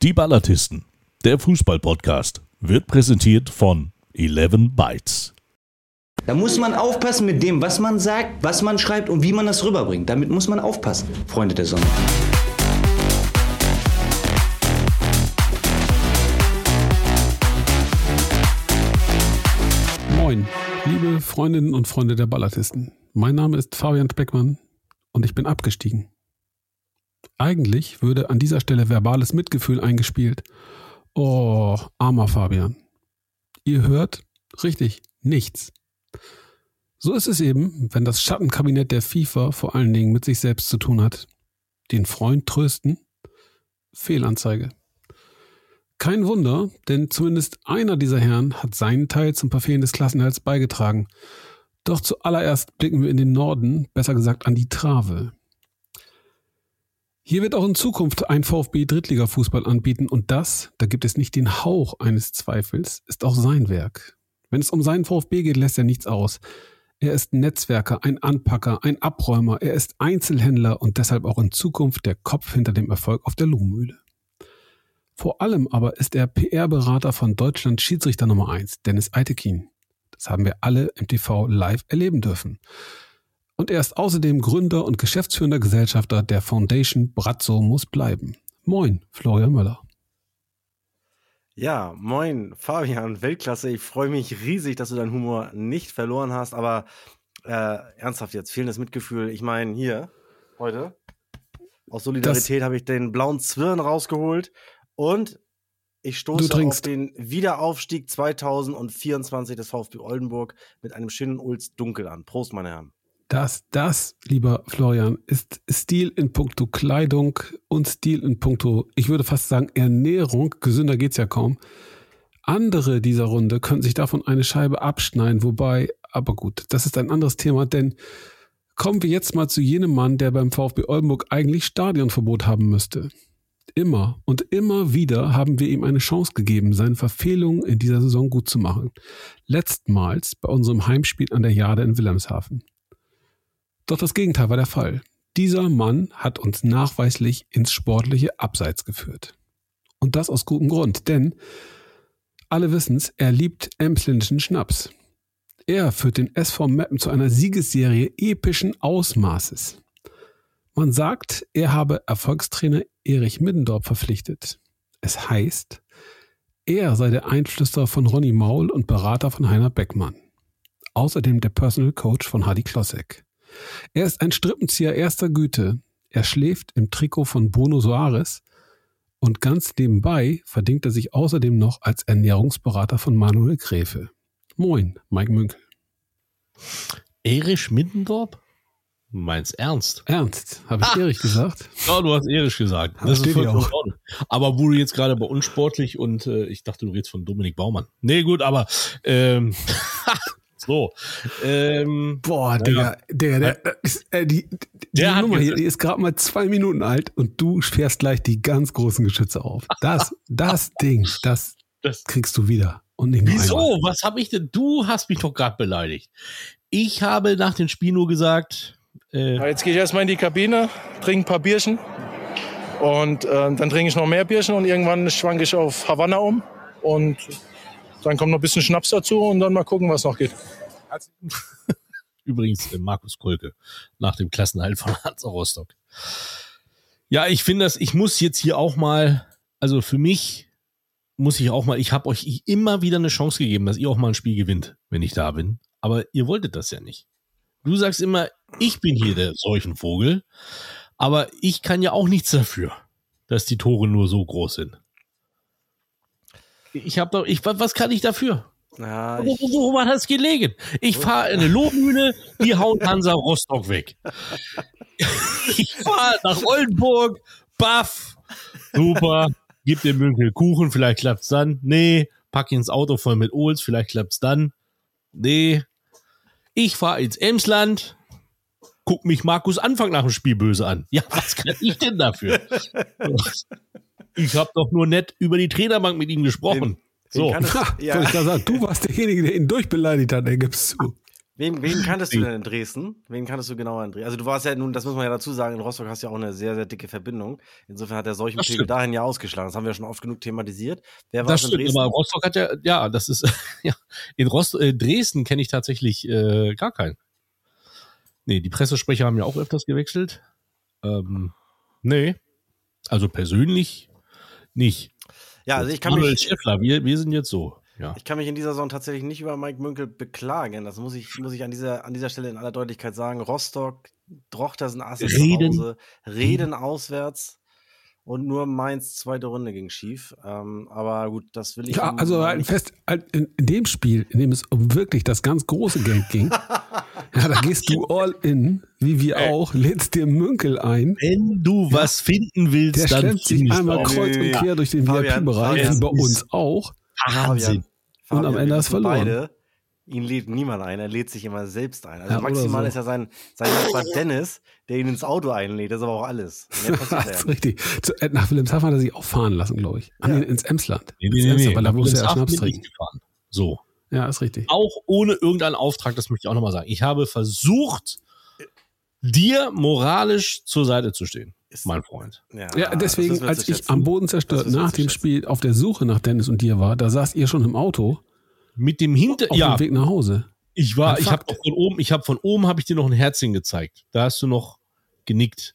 Die Ballatisten, der Fußball-Podcast, wird präsentiert von 11 Bytes. Da muss man aufpassen mit dem, was man sagt, was man schreibt und wie man das rüberbringt. Damit muss man aufpassen, Freunde der Sonne. Moin, liebe Freundinnen und Freunde der Ballatisten. Mein Name ist Fabian Beckmann und ich bin abgestiegen. Eigentlich würde an dieser Stelle verbales Mitgefühl eingespielt. Oh, armer Fabian. Ihr hört richtig nichts. So ist es eben, wenn das Schattenkabinett der FIFA vor allen Dingen mit sich selbst zu tun hat. Den Freund trösten? Fehlanzeige. Kein Wunder, denn zumindest einer dieser Herren hat seinen Teil zum Verfehlen des Klassenhalts beigetragen. Doch zuallererst blicken wir in den Norden, besser gesagt an die Trave. Hier wird auch in Zukunft ein VfB Drittliga-Fußball anbieten und das, da gibt es nicht den Hauch eines Zweifels, ist auch sein Werk. Wenn es um seinen VfB geht, lässt er nichts aus. Er ist Netzwerker, ein Anpacker, ein Abräumer, er ist Einzelhändler und deshalb auch in Zukunft der Kopf hinter dem Erfolg auf der Lohmühle. Vor allem aber ist er PR-Berater von Deutschland Schiedsrichter Nummer 1, Dennis Eitekin. Das haben wir alle im TV live erleben dürfen. Und er ist außerdem Gründer und geschäftsführender Gesellschafter der Foundation Brazzo muss bleiben. Moin, Florian Möller. Ja, moin, Fabian, Weltklasse. Ich freue mich riesig, dass du deinen Humor nicht verloren hast, aber äh, ernsthaft jetzt, fehlendes Mitgefühl. Ich meine, hier, heute, aus Solidarität habe ich den blauen Zwirn rausgeholt und ich stoße auf den Wiederaufstieg 2024 des VfB Oldenburg mit einem schönen Ulz Dunkel an. Prost, meine Herren. Das, das, lieber Florian, ist Stil in puncto Kleidung und Stil in puncto, ich würde fast sagen, Ernährung. Gesünder geht's ja kaum. Andere dieser Runde können sich davon eine Scheibe abschneiden, wobei, aber gut, das ist ein anderes Thema, denn kommen wir jetzt mal zu jenem Mann, der beim VfB Oldenburg eigentlich Stadionverbot haben müsste. Immer und immer wieder haben wir ihm eine Chance gegeben, seine Verfehlungen in dieser Saison gut zu machen. Letztmals bei unserem Heimspiel an der Jade in Wilhelmshaven. Doch das Gegenteil war der Fall. Dieser Mann hat uns nachweislich ins sportliche Abseits geführt. Und das aus gutem Grund, denn alle wissen's, er liebt emsländischen Schnaps. Er führt den SV Meppen zu einer Siegesserie epischen Ausmaßes. Man sagt, er habe Erfolgstrainer Erich Middendorf verpflichtet. Es heißt, er sei der Einflüsterer von Ronny Maul und Berater von Heiner Beckmann. Außerdem der Personal Coach von Hadi Klossek. Er ist ein Strippenzieher erster Güte. Er schläft im Trikot von Bruno Soares und ganz nebenbei verdingt er sich außerdem noch als Ernährungsberater von Manuel Gräfe. Moin, Mike Münkel. Erich Middendorf? Meinst ernst? Ernst, habe ich ah. Erich gesagt? Ja, du hast Erich gesagt. Das, das ist auch. Aber wo du jetzt gerade bei unsportlich und äh, ich dachte, du redest von Dominik Baumann. Nee, gut, aber ähm, so. Ähm, Boah, Digga, Digga, der, äh, die, die, der Nummer hier die ist gerade mal zwei Minuten alt und du fährst gleich die ganz großen Geschütze auf. Das, das Ding, das, das kriegst du wieder. Und nicht Wieso? Einmal. Was habe ich denn? Du hast mich doch gerade beleidigt. Ich habe nach dem Spiel nur gesagt, äh jetzt gehe ich erstmal in die Kabine, trinke ein paar Bierchen und äh, dann trinke ich noch mehr Bierchen und irgendwann schwanke ich auf Havanna um und dann kommt noch ein bisschen Schnaps dazu und dann mal gucken, was noch geht. Übrigens äh, Markus Kolke nach dem Klassenhalt von Hansa Rostock. Ja, ich finde das, ich muss jetzt hier auch mal, also für mich muss ich auch mal, ich habe euch immer wieder eine Chance gegeben, dass ihr auch mal ein Spiel gewinnt, wenn ich da bin. Aber ihr wolltet das ja nicht. Du sagst immer, ich bin hier der Seuchenvogel, aber ich kann ja auch nichts dafür, dass die Tore nur so groß sind. Ich habe doch, ich, was kann ich dafür? Ja, wo, wo, wo hat das gelegen? Ich fahre in eine Lohmühle, die haut Hansa Rostock weg. ich fahre nach Oldenburg, baff, super, gib dem Münkel Kuchen, vielleicht klappt's dann. Nee, pack ins Auto voll mit Ohls, vielleicht klappt's dann. Nee, ich fahre ins Emsland, guck mich Markus Anfang nach dem Spiel böse an. Ja, was kann ich denn dafür? ich habe doch nur nett über die Trainerbank mit ihm gesprochen. Den, so, den ja. ich sagen, du warst derjenige, der ihn durchbeleidigt hat, er gibt's zu. Wen, wen kanntest du denn in Dresden? Wen kanntest du genauer in Dresden? Also du warst ja nun, das muss man ja dazu sagen, in Rostock hast du ja auch eine sehr, sehr dicke Verbindung. Insofern hat der Seuchenpegel dahin ja ausgeschlagen. Das haben wir schon oft genug thematisiert. Wer war das in Dresden? aber Rostock hat ja, ja, das ist, ja, in Rost, äh, Dresden kenne ich tatsächlich äh, gar keinen. Nee, die Pressesprecher haben ja auch öfters gewechselt. Ähm, nee, also persönlich nicht. Ja, also ich kann Manuel mich. Schäffler, wir, wir sind jetzt so. Ja. Ich kann mich in dieser Saison tatsächlich nicht über Mike Münkel beklagen. Das muss ich, muss ich an, dieser, an dieser Stelle in aller Deutlichkeit sagen. Rostock, Drochtersen, Assen Reden. zu Hause, Reden auswärts und nur Mainz zweite Runde ging schief. Ähm, aber gut, das will ich. Ja, also halt fest, halt in, in, dem Spiel, in dem es um wirklich das ganz große Geld ging, ja, da gehst du all in, wie wir auch, lädst dir Münkel ein. Wenn du ja, was finden willst, der dann stellt sich einmal kreuz und quer durch den VIP-Bereich, wie bei uns auch. Wahnsinn. und am Ende hast du verloren. Beide, ihn lädt niemand ein, er lädt sich immer selbst ein. Also ja, maximal so. ist ja sein, sein Nachbar Dennis, der ihn ins Auto einlädt, das ist aber auch alles. das ist richtig. Zu, äh, nach Wilhelmshaven hat er sich auch fahren lassen, glaube ich. An ja. ins Emsland. Nee, nee, nee, nee. Weil da muss er Schnaps trinken. So. Ja, ist richtig. Auch ohne irgendeinen Auftrag, das möchte ich auch nochmal sagen. Ich habe versucht, dir moralisch zur Seite zu stehen ist mein Freund. Ja, ja deswegen, als ich am Boden zerstört nach dem Spiel auf der Suche nach Dennis und dir war, da saßt ihr schon im Auto. Mit dem Hinter, auf ja, dem Weg nach Hause. Ich war, ich habe von oben, ich habe von oben habe ich dir noch ein Herzchen gezeigt. Da hast du noch genickt.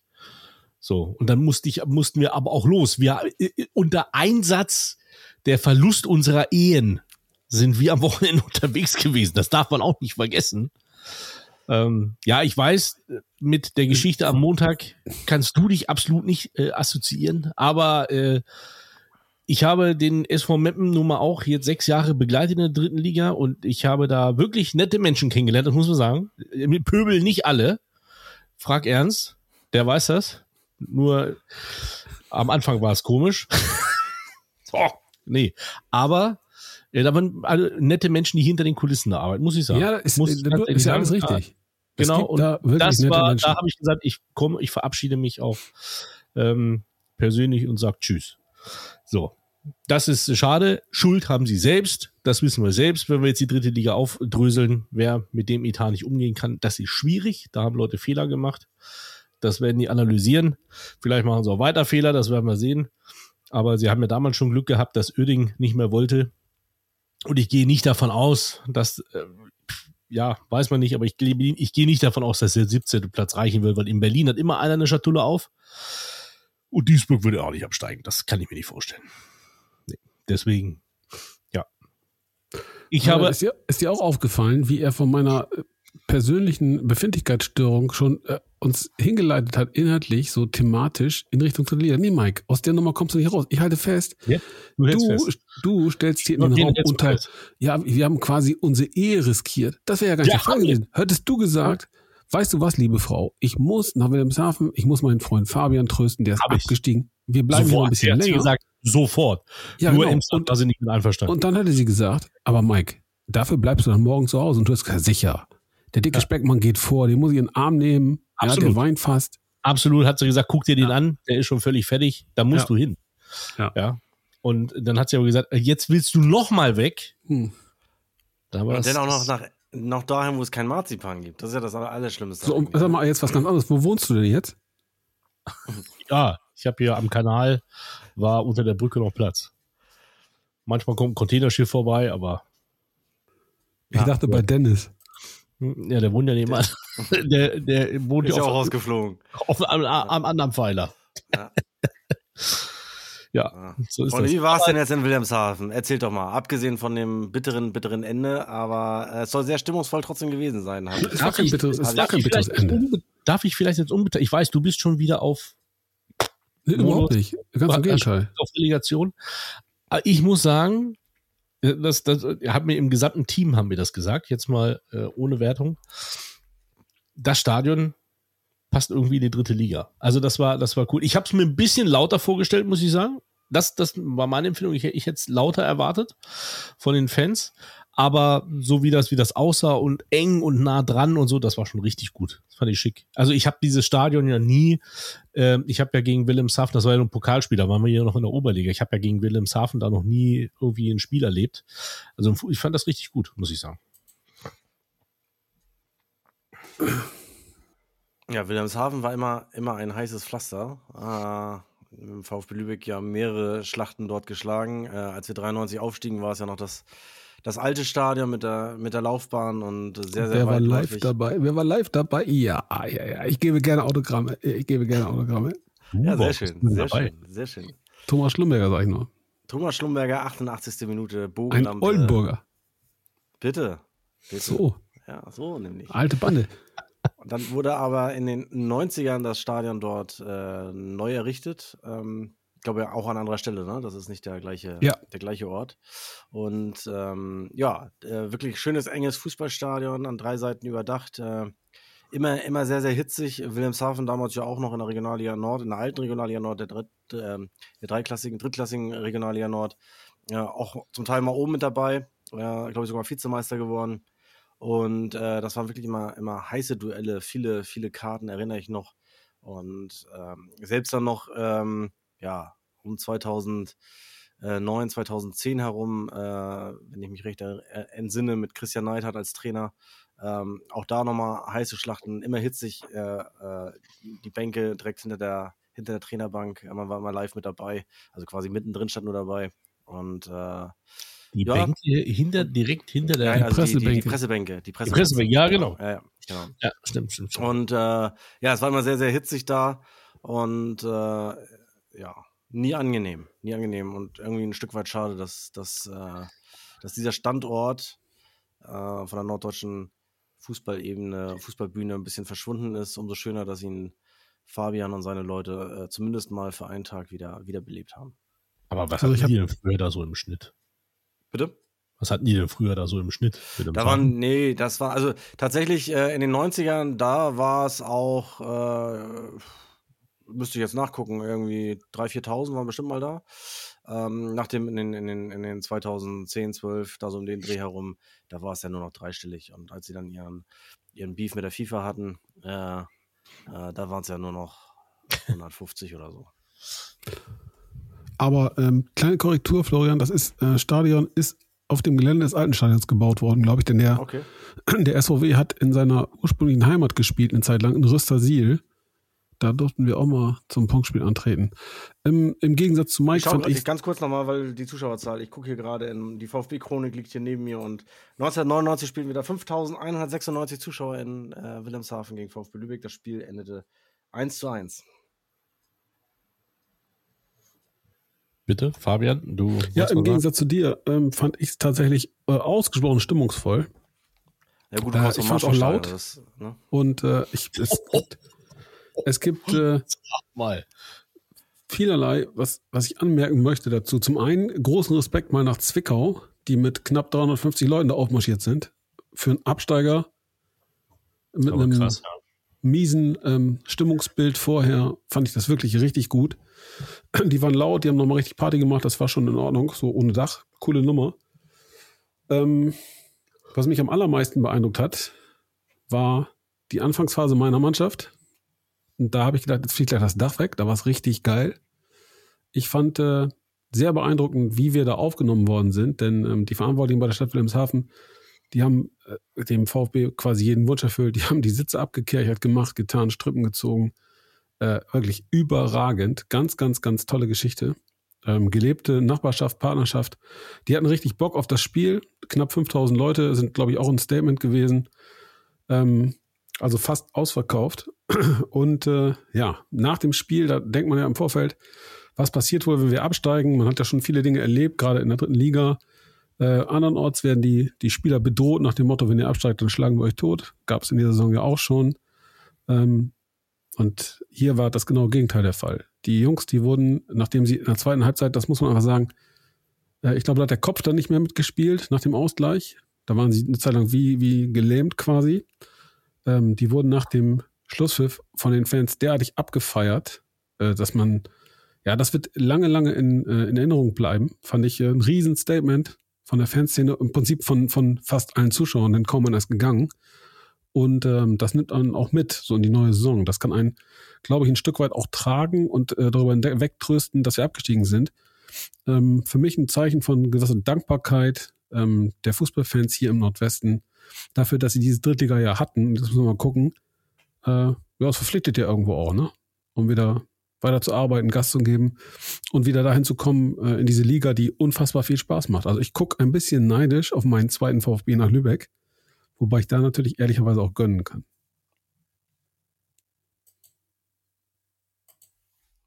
So und dann musste ich, mussten wir aber auch los. Wir äh, äh, unter Einsatz der Verlust unserer Ehen sind wir am Wochenende unterwegs gewesen. Das darf man auch nicht vergessen. Ähm, ja, ich weiß, mit der Geschichte am Montag kannst du dich absolut nicht äh, assoziieren, aber äh, ich habe den SV Meppen nun mal auch jetzt sechs Jahre begleitet in der dritten Liga und ich habe da wirklich nette Menschen kennengelernt, das muss man sagen. Mit Pöbel nicht alle. Frag Ernst, der weiß das. Nur am Anfang war es komisch. oh, nee, aber ja, da waren alle nette Menschen, die hinter den Kulissen da arbeiten, muss ich sagen. Ja, ist, muss ist, ist ja alles richtig. Genau, und da das war, Menschen. da habe ich gesagt, ich komme, ich verabschiede mich auch ähm, persönlich und sage Tschüss. So, das ist schade. Schuld haben sie selbst. Das wissen wir selbst, wenn wir jetzt die dritte Liga aufdröseln. Wer mit dem Etat nicht umgehen kann, das ist schwierig. Da haben Leute Fehler gemacht. Das werden die analysieren. Vielleicht machen sie auch weiter Fehler, das werden wir sehen. Aber sie haben ja damals schon Glück gehabt, dass Öding nicht mehr wollte. Und ich gehe nicht davon aus, dass, äh, ja, weiß man nicht, aber ich, ich gehe nicht davon aus, dass der 17. Platz reichen wird, weil in Berlin hat immer einer eine Schatulle auf. Und Duisburg würde auch nicht absteigen. Das kann ich mir nicht vorstellen. Nee. Deswegen, ja. Ich aber habe. Ist dir, ist dir auch aufgefallen, wie er von meiner äh, persönlichen Befindlichkeitsstörung schon äh, uns hingeleitet hat, inhaltlich, so thematisch in Richtung zu. Nee, Mike, aus der Nummer kommst du nicht raus. Ich halte fest, ja, du, du, fest. du, stellst hier in den Raum unter, ja, wir haben quasi unsere Ehe riskiert. Das wäre ja gar nicht ja, der Fall gewesen. Hättest du gesagt, weißt du was, liebe Frau, ich muss nach Wilhelmshaven, ich muss meinen Freund Fabian trösten, der ist Hab abgestiegen. Wir bleiben hier ein bisschen länger. gesagt, sofort. Ja, Nur genau. und, da sind nicht mit einverstanden. Und dann hätte sie gesagt, aber Mike, dafür bleibst du dann morgen zu Hause. Und du hast gesagt, sicher. Der dicke ja. Speckmann geht vor, den muss ich in den Arm nehmen. Absolut. Ja, der weint fast. Absolut, hat sie gesagt, guck dir den ja. an, der ist schon völlig fertig, da musst du hin. Ja. ja. Und dann hat sie aber gesagt, jetzt willst du noch mal weg. Hm. Da war Und dann auch noch nach noch dahin, wo es kein Marzipan gibt. Das ist ja das Allerschlimmste. So, sag mal jetzt was ganz anderes. Wo wohnst du denn jetzt? ja, ich habe hier am Kanal, war unter der Brücke noch Platz. Manchmal kommt ein Containerschiff vorbei, aber. Ich ja, dachte bei Dennis. Ja, der wohnt ja nebenan. Der, der wohnt ist ja auch rausgeflogen. Auf, am, am anderen Pfeiler. Ja. ja, so ist Und das. wie war es denn jetzt in Wilhelmshaven? Erzählt doch mal. Abgesehen von dem bitteren, bitteren Ende, aber es soll sehr stimmungsvoll trotzdem gewesen sein. Es war kein bitteres, es war kein bitteres Ende. Darf ich vielleicht jetzt unbeteiligt? Ich weiß, du bist schon wieder auf. Nee, überhaupt nicht. Ganz im Gegenteil. Auf Relegation. Ich muss sagen, das, das hat mir im gesamten Team haben wir das gesagt, jetzt mal äh, ohne Wertung. Das Stadion passt irgendwie in die dritte Liga. Also das war, das war cool. Ich habe es mir ein bisschen lauter vorgestellt, muss ich sagen. Das, das war meine Empfindung. Ich, ich hätte es lauter erwartet von den Fans. Aber so wie das, wie das aussah und eng und nah dran und so, das war schon richtig gut. Das fand ich schick. Also ich habe dieses Stadion ja nie, äh, ich habe ja gegen Wilhelmshaven, das war ja ein Pokalspiel, da waren wir ja noch in der Oberliga. Ich habe ja gegen Wilhelmshaven da noch nie irgendwie ein Spiel erlebt. Also ich fand das richtig gut, muss ich sagen. Ja, Wilhelmshaven war immer, immer ein heißes Pflaster. Äh, Im VfB Lübeck ja mehrere Schlachten dort geschlagen. Äh, als wir 93 aufstiegen, war es ja noch das, das alte Stadion mit der, mit der Laufbahn und sehr, sehr Wer war live dabei? Wer war live dabei? Ja, ja, ja. Ich gebe gerne Autogramme. Ich gebe gerne Autogramme. Ja, sehr schön, sehr dabei. schön, sehr schön. Thomas Schlumberger, sag ich nur. Thomas Schlumberger, 88. Minute, Bogen Ein Oldenburger. Bitte, bitte. So. Ja, so nämlich. Alte Bande. Dann wurde aber in den 90ern das Stadion dort äh, neu errichtet. Ähm, ich glaube auch an anderer Stelle, ne? Das ist nicht der gleiche, ja. der gleiche Ort. Und ähm, ja, äh, wirklich schönes, enges Fußballstadion, an drei Seiten überdacht. Äh, immer, immer sehr, sehr hitzig. Wilhelmshaven damals ja auch noch in der Regionalliga Nord, in der alten Regionalliga Nord, der, dritt, äh, der dreiklassigen, drittklassigen Regionalliga Nord. Ja, auch zum Teil mal oben mit dabei. Ja, glaube ich, sogar Vizemeister geworden. Und äh, das waren wirklich immer, immer heiße Duelle, viele, viele Karten, erinnere ich noch. Und ähm, selbst dann noch, ähm, ja, um 2009, 2010 herum, äh, wenn ich mich recht entsinne, mit Christian Neidhardt als Trainer, ähm, auch da nochmal heiße Schlachten, immer hitzig, äh, äh, die Bänke direkt hinter der, hinter der Trainerbank, man war immer live mit dabei, also quasi mittendrin stand nur dabei. Und äh, die ja. Bänke hinter, direkt hinter der ja, also Pressebänke. Die, die, die, Pressebänke. Die Pressebänke, Pressebänke ja, genau. Ja, ja, genau. ja stimmt, stimmt, stimmt. Und äh, ja, es war immer sehr, sehr hitzig da und äh, ja, nie angenehm, nie angenehm und irgendwie ein Stück weit schade, dass, dass, äh, dass dieser Standort äh, von der norddeutschen Fußballebene, Fußballbühne ein bisschen verschwunden ist. Umso schöner, dass ihn Fabian und seine Leute äh, zumindest mal für einen Tag wieder wiederbelebt haben. Aber was also hatten die denn früher da so im Schnitt? Bitte? Was hatten die denn früher da so im Schnitt? Da waren, nee, das war, also tatsächlich äh, in den 90ern, da war es auch, äh, müsste ich jetzt nachgucken, irgendwie 3.000, 4.000 waren bestimmt mal da. Ähm, nach dem, in den, in, den, in den 2010, 12, da so um den Dreh herum, da war es ja nur noch dreistellig. Und als sie dann ihren, ihren Beef mit der FIFA hatten, äh, äh, da waren es ja nur noch 150 oder so. Aber ähm, kleine Korrektur, Florian, das ist äh, Stadion ist auf dem Gelände des alten Stadions gebaut worden, glaube ich, denn der, okay. der SVW hat in seiner ursprünglichen Heimat gespielt, eine Zeit lang in Rüstersiel. Da durften wir auch mal zum Punktspiel antreten. Im, im Gegensatz zu Mike ich fand ich... Ganz kurz nochmal, weil die Zuschauerzahl, ich gucke hier gerade in die VfB-Chronik, liegt hier neben mir und 1999 spielen wir da 5196 Zuschauer in äh, Wilhelmshaven gegen VfB Lübeck. Das Spiel endete 1 zu 1. Bitte, Fabian, du. Ja, im Gegensatz zu dir ähm, fand ich es tatsächlich äh, ausgesprochen stimmungsvoll. Ja, gut, du äh, ich fand auch laut. Das, ne? Und äh, ich, es, es gibt äh, mal. vielerlei, was, was ich anmerken möchte dazu. Zum einen großen Respekt mal nach Zwickau, die mit knapp 350 Leuten da aufmarschiert sind. Für einen Absteiger mit einem krass, ja. Miesen ähm, Stimmungsbild vorher fand ich das wirklich richtig gut. Die waren laut, die haben nochmal richtig Party gemacht, das war schon in Ordnung, so ohne Dach. Coole Nummer. Ähm, was mich am allermeisten beeindruckt hat, war die Anfangsphase meiner Mannschaft. Und da habe ich gedacht, jetzt fliegt gleich das Dach weg, da war es richtig geil. Ich fand äh, sehr beeindruckend, wie wir da aufgenommen worden sind, denn ähm, die Verantwortlichen bei der Stadt Wilhelmshaven, die haben äh, dem VfB quasi jeden Wunsch erfüllt. Die haben die Sitze abgekerchert, gemacht, getan, Strippen gezogen. Äh, wirklich überragend. Ganz, ganz, ganz tolle Geschichte. Ähm, gelebte Nachbarschaft, Partnerschaft. Die hatten richtig Bock auf das Spiel. Knapp 5000 Leute sind, glaube ich, auch ein Statement gewesen. Ähm, also fast ausverkauft. Und äh, ja, nach dem Spiel, da denkt man ja im Vorfeld, was passiert wohl, wenn wir absteigen? Man hat ja schon viele Dinge erlebt, gerade in der dritten Liga. Äh, andernorts werden die, die Spieler bedroht nach dem Motto, wenn ihr absteigt, dann schlagen wir euch tot. Gab es in dieser Saison ja auch schon. Ähm, und hier war das genaue Gegenteil der Fall. Die Jungs, die wurden, nachdem sie in der zweiten Halbzeit, das muss man einfach sagen, äh, ich glaube, da hat der Kopf dann nicht mehr mitgespielt nach dem Ausgleich. Da waren sie eine Zeit lang wie, wie gelähmt quasi. Ähm, die wurden nach dem Schlusspfiff von den Fans derartig abgefeiert, äh, dass man, ja, das wird lange, lange in, äh, in Erinnerung bleiben. Fand ich äh, ein Riesenstatement von der Fanszene, im Prinzip von, von fast allen Zuschauern, denn kaum ist gegangen. Und ähm, das nimmt man auch mit, so in die neue Saison. Das kann einen, glaube ich, ein Stück weit auch tragen und äh, darüber wegtrösten, dass wir abgestiegen sind. Ähm, für mich ein Zeichen von gewisser Dankbarkeit, ähm, der Fußballfans hier im Nordwesten dafür, dass sie dieses Drittliga ja hatten. Das müssen wir mal gucken. Äh, ja, das verpflichtet ja irgendwo auch, ne? Um wieder weiter zu arbeiten, Gas zu geben und wieder dahin zu kommen äh, in diese Liga, die unfassbar viel Spaß macht. Also ich gucke ein bisschen neidisch auf meinen zweiten VfB nach Lübeck, wobei ich da natürlich ehrlicherweise auch gönnen kann.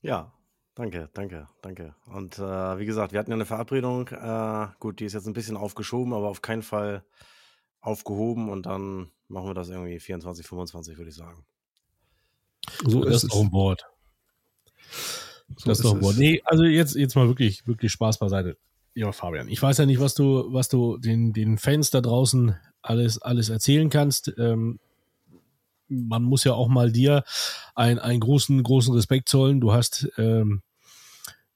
Ja, danke, danke, danke. Und äh, wie gesagt, wir hatten ja eine Verabredung. Äh, gut, die ist jetzt ein bisschen aufgeschoben, aber auf keinen Fall aufgehoben und dann machen wir das irgendwie 24, 25, würde ich sagen. So ist es. On board. So das ist doch gut. Nee, also jetzt, jetzt mal wirklich, wirklich Spaß beiseite. Ja, Fabian, ich weiß ja nicht, was du, was du den, den Fans da draußen alles, alles erzählen kannst. Ähm, man muss ja auch mal dir ein, einen großen, großen Respekt zollen. Du hast, ähm,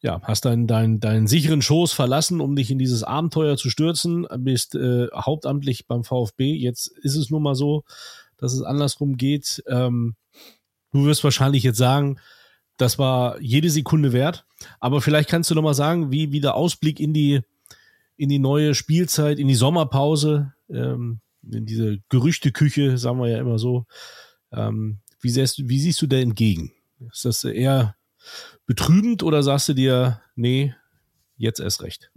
ja, hast deinen, deinen, deinen sicheren Schoß verlassen, um dich in dieses Abenteuer zu stürzen, bist äh, hauptamtlich beim VfB. Jetzt ist es nun mal so, dass es andersrum geht. Ähm, du wirst wahrscheinlich jetzt sagen, das war jede Sekunde wert. Aber vielleicht kannst du noch mal sagen, wie, wie der Ausblick in die, in die neue Spielzeit, in die Sommerpause, ähm, in diese Gerüchteküche, sagen wir ja immer so. Ähm, wie, siehst, wie siehst du da entgegen? Ist das eher betrübend oder sagst du dir, nee, jetzt erst recht?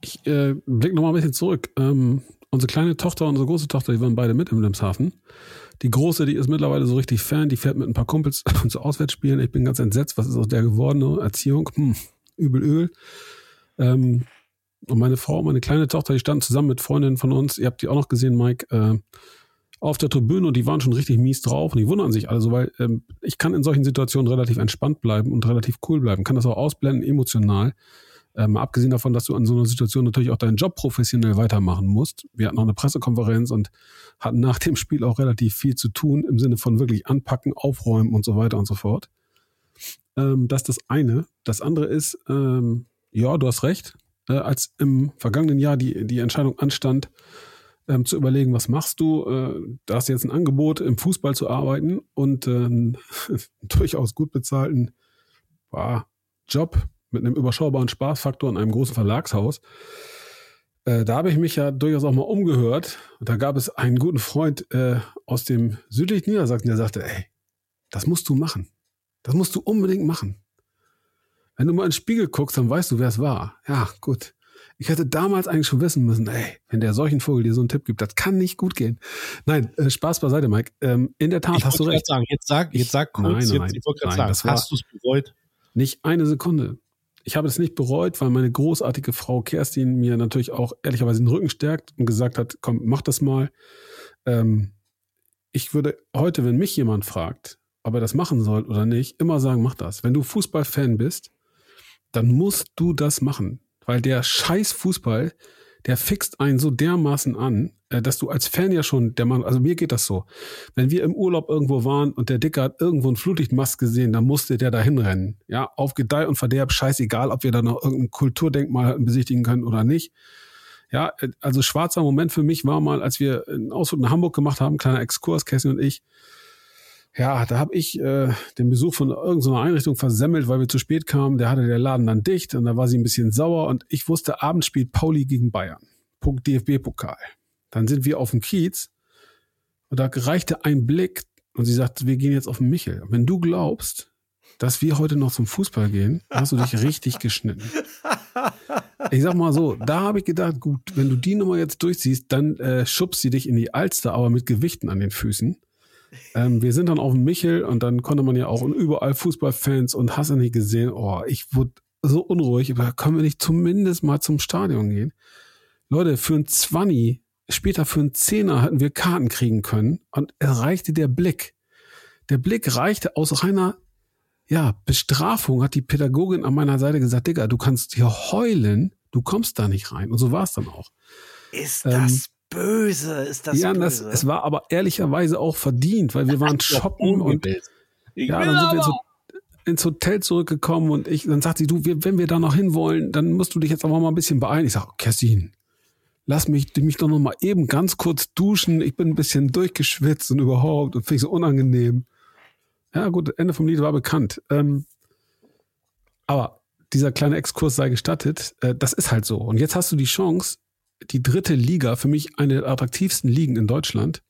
Ich äh, blicke nochmal ein bisschen zurück. Ähm, unsere kleine Tochter und unsere große Tochter, die waren beide mit im Wilhelmshaven. Die große, die ist mittlerweile so richtig Fan, die fährt mit ein paar Kumpels zu Auswärtsspielen. Ich bin ganz entsetzt, was ist aus der geworden? Ne? Erziehung, hm, übel Öl. Ähm, und meine Frau, meine kleine Tochter, die standen zusammen mit Freundinnen von uns, ihr habt die auch noch gesehen, Mike, äh, auf der Tribüne und die waren schon richtig mies drauf und die wundern sich alle so, weil ähm, ich kann in solchen Situationen relativ entspannt bleiben und relativ cool bleiben, kann das auch ausblenden, emotional. Ähm, abgesehen davon, dass du an so einer Situation natürlich auch deinen Job professionell weitermachen musst. Wir hatten noch eine Pressekonferenz und hatten nach dem Spiel auch relativ viel zu tun im Sinne von wirklich anpacken, aufräumen und so weiter und so fort. Ähm, das ist das eine. Das andere ist, ähm, ja, du hast recht. Äh, als im vergangenen Jahr die, die Entscheidung anstand, ähm, zu überlegen, was machst du? Äh, da hast du jetzt ein Angebot, im Fußball zu arbeiten und äh, einen durchaus gut bezahlten boah, Job mit einem überschaubaren Spaßfaktor in einem großen Verlagshaus. Äh, da habe ich mich ja durchaus auch mal umgehört. Und da gab es einen guten Freund äh, aus dem südlichen Niedersachsen, der sagte, ey, das musst du machen. Das musst du unbedingt machen. Wenn du mal ins Spiegel guckst, dann weißt du, wer es war. Ja, gut. Ich hätte damals eigentlich schon wissen müssen, ey, wenn der solchen Vogel dir so einen Tipp gibt, das kann nicht gut gehen. Nein, äh, Spaß beiseite, Mike. Ähm, in der Tat ich hast du recht. Sagen, jetzt sag, jetzt sag kurz, nein, nein, jetzt, ich wollte gerade sagen, hast du es bereut? Nicht eine Sekunde. Ich habe es nicht bereut, weil meine großartige Frau Kerstin mir natürlich auch ehrlicherweise den Rücken stärkt und gesagt hat, komm, mach das mal. Ähm, ich würde heute, wenn mich jemand fragt, ob er das machen soll oder nicht, immer sagen, mach das. Wenn du Fußballfan bist, dann musst du das machen. Weil der scheiß Fußball, der fixt einen so dermaßen an, dass du als Fan ja schon, der Mann, also mir geht das so. Wenn wir im Urlaub irgendwo waren und der Dicker hat irgendwo einen Flutlichtmast gesehen, dann musste der da hinrennen. Ja, auf Gedeih und Verderb, scheißegal, ob wir da noch irgendein Kulturdenkmal besichtigen können oder nicht. Ja, äh, also schwarzer Moment für mich war mal, als wir einen Ausflug nach Hamburg gemacht haben, kleiner Exkurs, Cassie und ich, ja, da habe ich äh, den Besuch von irgendeiner Einrichtung versemmelt, weil wir zu spät kamen. Der hatte der Laden dann dicht und da war sie ein bisschen sauer und ich wusste, abends spielt Pauli gegen Bayern. Punkt DFB-Pokal. Dann sind wir auf dem Kiez und da reichte ein Blick und sie sagt, wir gehen jetzt auf den Michel. Wenn du glaubst, dass wir heute noch zum Fußball gehen, hast du dich richtig geschnitten. Ich sag mal so, da habe ich gedacht, gut, wenn du die Nummer jetzt durchziehst, dann äh, schubst sie dich in die Alster, aber mit Gewichten an den Füßen. Ähm, wir sind dann auf dem Michel und dann konnte man ja auch überall Fußballfans und hast du nicht gesehen, oh, ich wurde so unruhig, aber können wir nicht zumindest mal zum Stadion gehen? Leute, für ein Zwanni, später für ein Zehner hätten wir Karten kriegen können und es reichte der Blick. Der Blick reichte aus reiner ja, Bestrafung, hat die Pädagogin an meiner Seite gesagt, Digga, du kannst hier heulen, du kommst da nicht rein. Und so war es dann auch. Ist das ähm, böse, ist das ja, böse. Das, es war aber ehrlicherweise auch verdient, weil wir waren shoppen und ja, dann sind wir so ins Hotel zurückgekommen und ich, dann sagt sie, du, wir, wenn wir da noch hinwollen, dann musst du dich jetzt aber mal ein bisschen beeilen. Ich sage, Kerstin, lass mich, mich doch noch mal eben ganz kurz duschen. Ich bin ein bisschen durchgeschwitzt und überhaupt und finde ich so unangenehm. Ja, gut, Ende vom Lied war bekannt. Ähm, aber dieser kleine Exkurs sei gestattet, äh, das ist halt so. Und jetzt hast du die Chance, die dritte Liga, für mich eine der attraktivsten Ligen in Deutschland,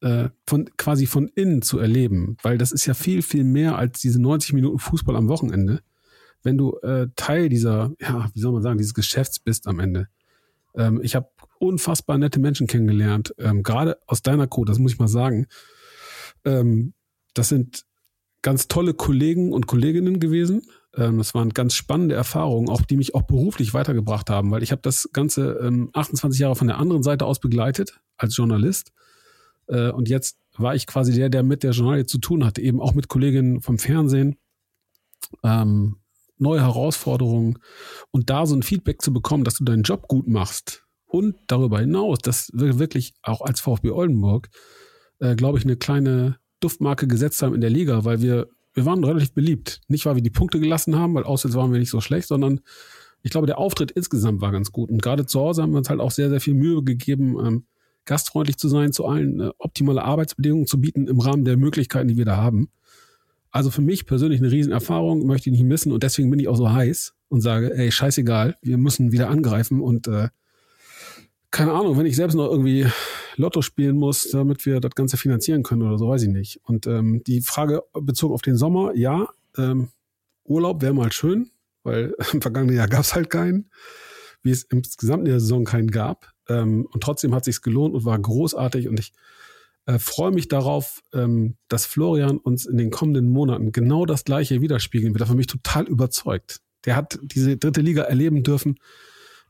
äh, von quasi von innen zu erleben, weil das ist ja viel, viel mehr als diese 90 Minuten Fußball am Wochenende. Wenn du äh, Teil dieser, ja, wie soll man sagen, dieses Geschäfts bist am Ende. Ähm, ich habe unfassbar nette Menschen kennengelernt, ähm, gerade aus deiner Crew, das muss ich mal sagen. Ähm, das sind ganz tolle Kollegen und Kolleginnen gewesen. Ähm, das waren ganz spannende Erfahrungen, auch die mich auch beruflich weitergebracht haben, weil ich habe das Ganze ähm, 28 Jahre von der anderen Seite aus begleitet als Journalist. Äh, und jetzt war ich quasi der, der mit der Journalie zu tun hatte, eben auch mit Kolleginnen vom Fernsehen. Ähm, neue Herausforderungen und da so ein Feedback zu bekommen, dass du deinen Job gut machst und darüber hinaus, dass wir wirklich auch als VfB Oldenburg, äh, glaube ich, eine kleine Duftmarke gesetzt haben in der Liga, weil wir, wir waren relativ beliebt. Nicht, weil wir die Punkte gelassen haben, weil auswärts waren wir nicht so schlecht, sondern ich glaube, der Auftritt insgesamt war ganz gut. Und gerade zu Hause haben wir uns halt auch sehr, sehr viel Mühe gegeben, ähm, gastfreundlich zu sein, zu allen äh, optimale Arbeitsbedingungen zu bieten im Rahmen der Möglichkeiten, die wir da haben. Also für mich persönlich eine Riesenerfahrung, möchte ich nicht missen und deswegen bin ich auch so heiß und sage, ey, scheißegal, wir müssen wieder angreifen und äh, keine Ahnung, wenn ich selbst noch irgendwie Lotto spielen muss, damit wir das Ganze finanzieren können oder so, weiß ich nicht. Und ähm, die Frage bezogen auf den Sommer, ja, ähm, Urlaub wäre mal schön, weil im vergangenen Jahr gab es halt keinen, wie es insgesamt in der Saison keinen gab. Ähm, und trotzdem hat sich's gelohnt und war großartig. Und ich äh, freue mich darauf, ähm, dass Florian uns in den kommenden Monaten genau das Gleiche widerspiegeln wird. Er für mich total überzeugt. Der hat diese dritte Liga erleben dürfen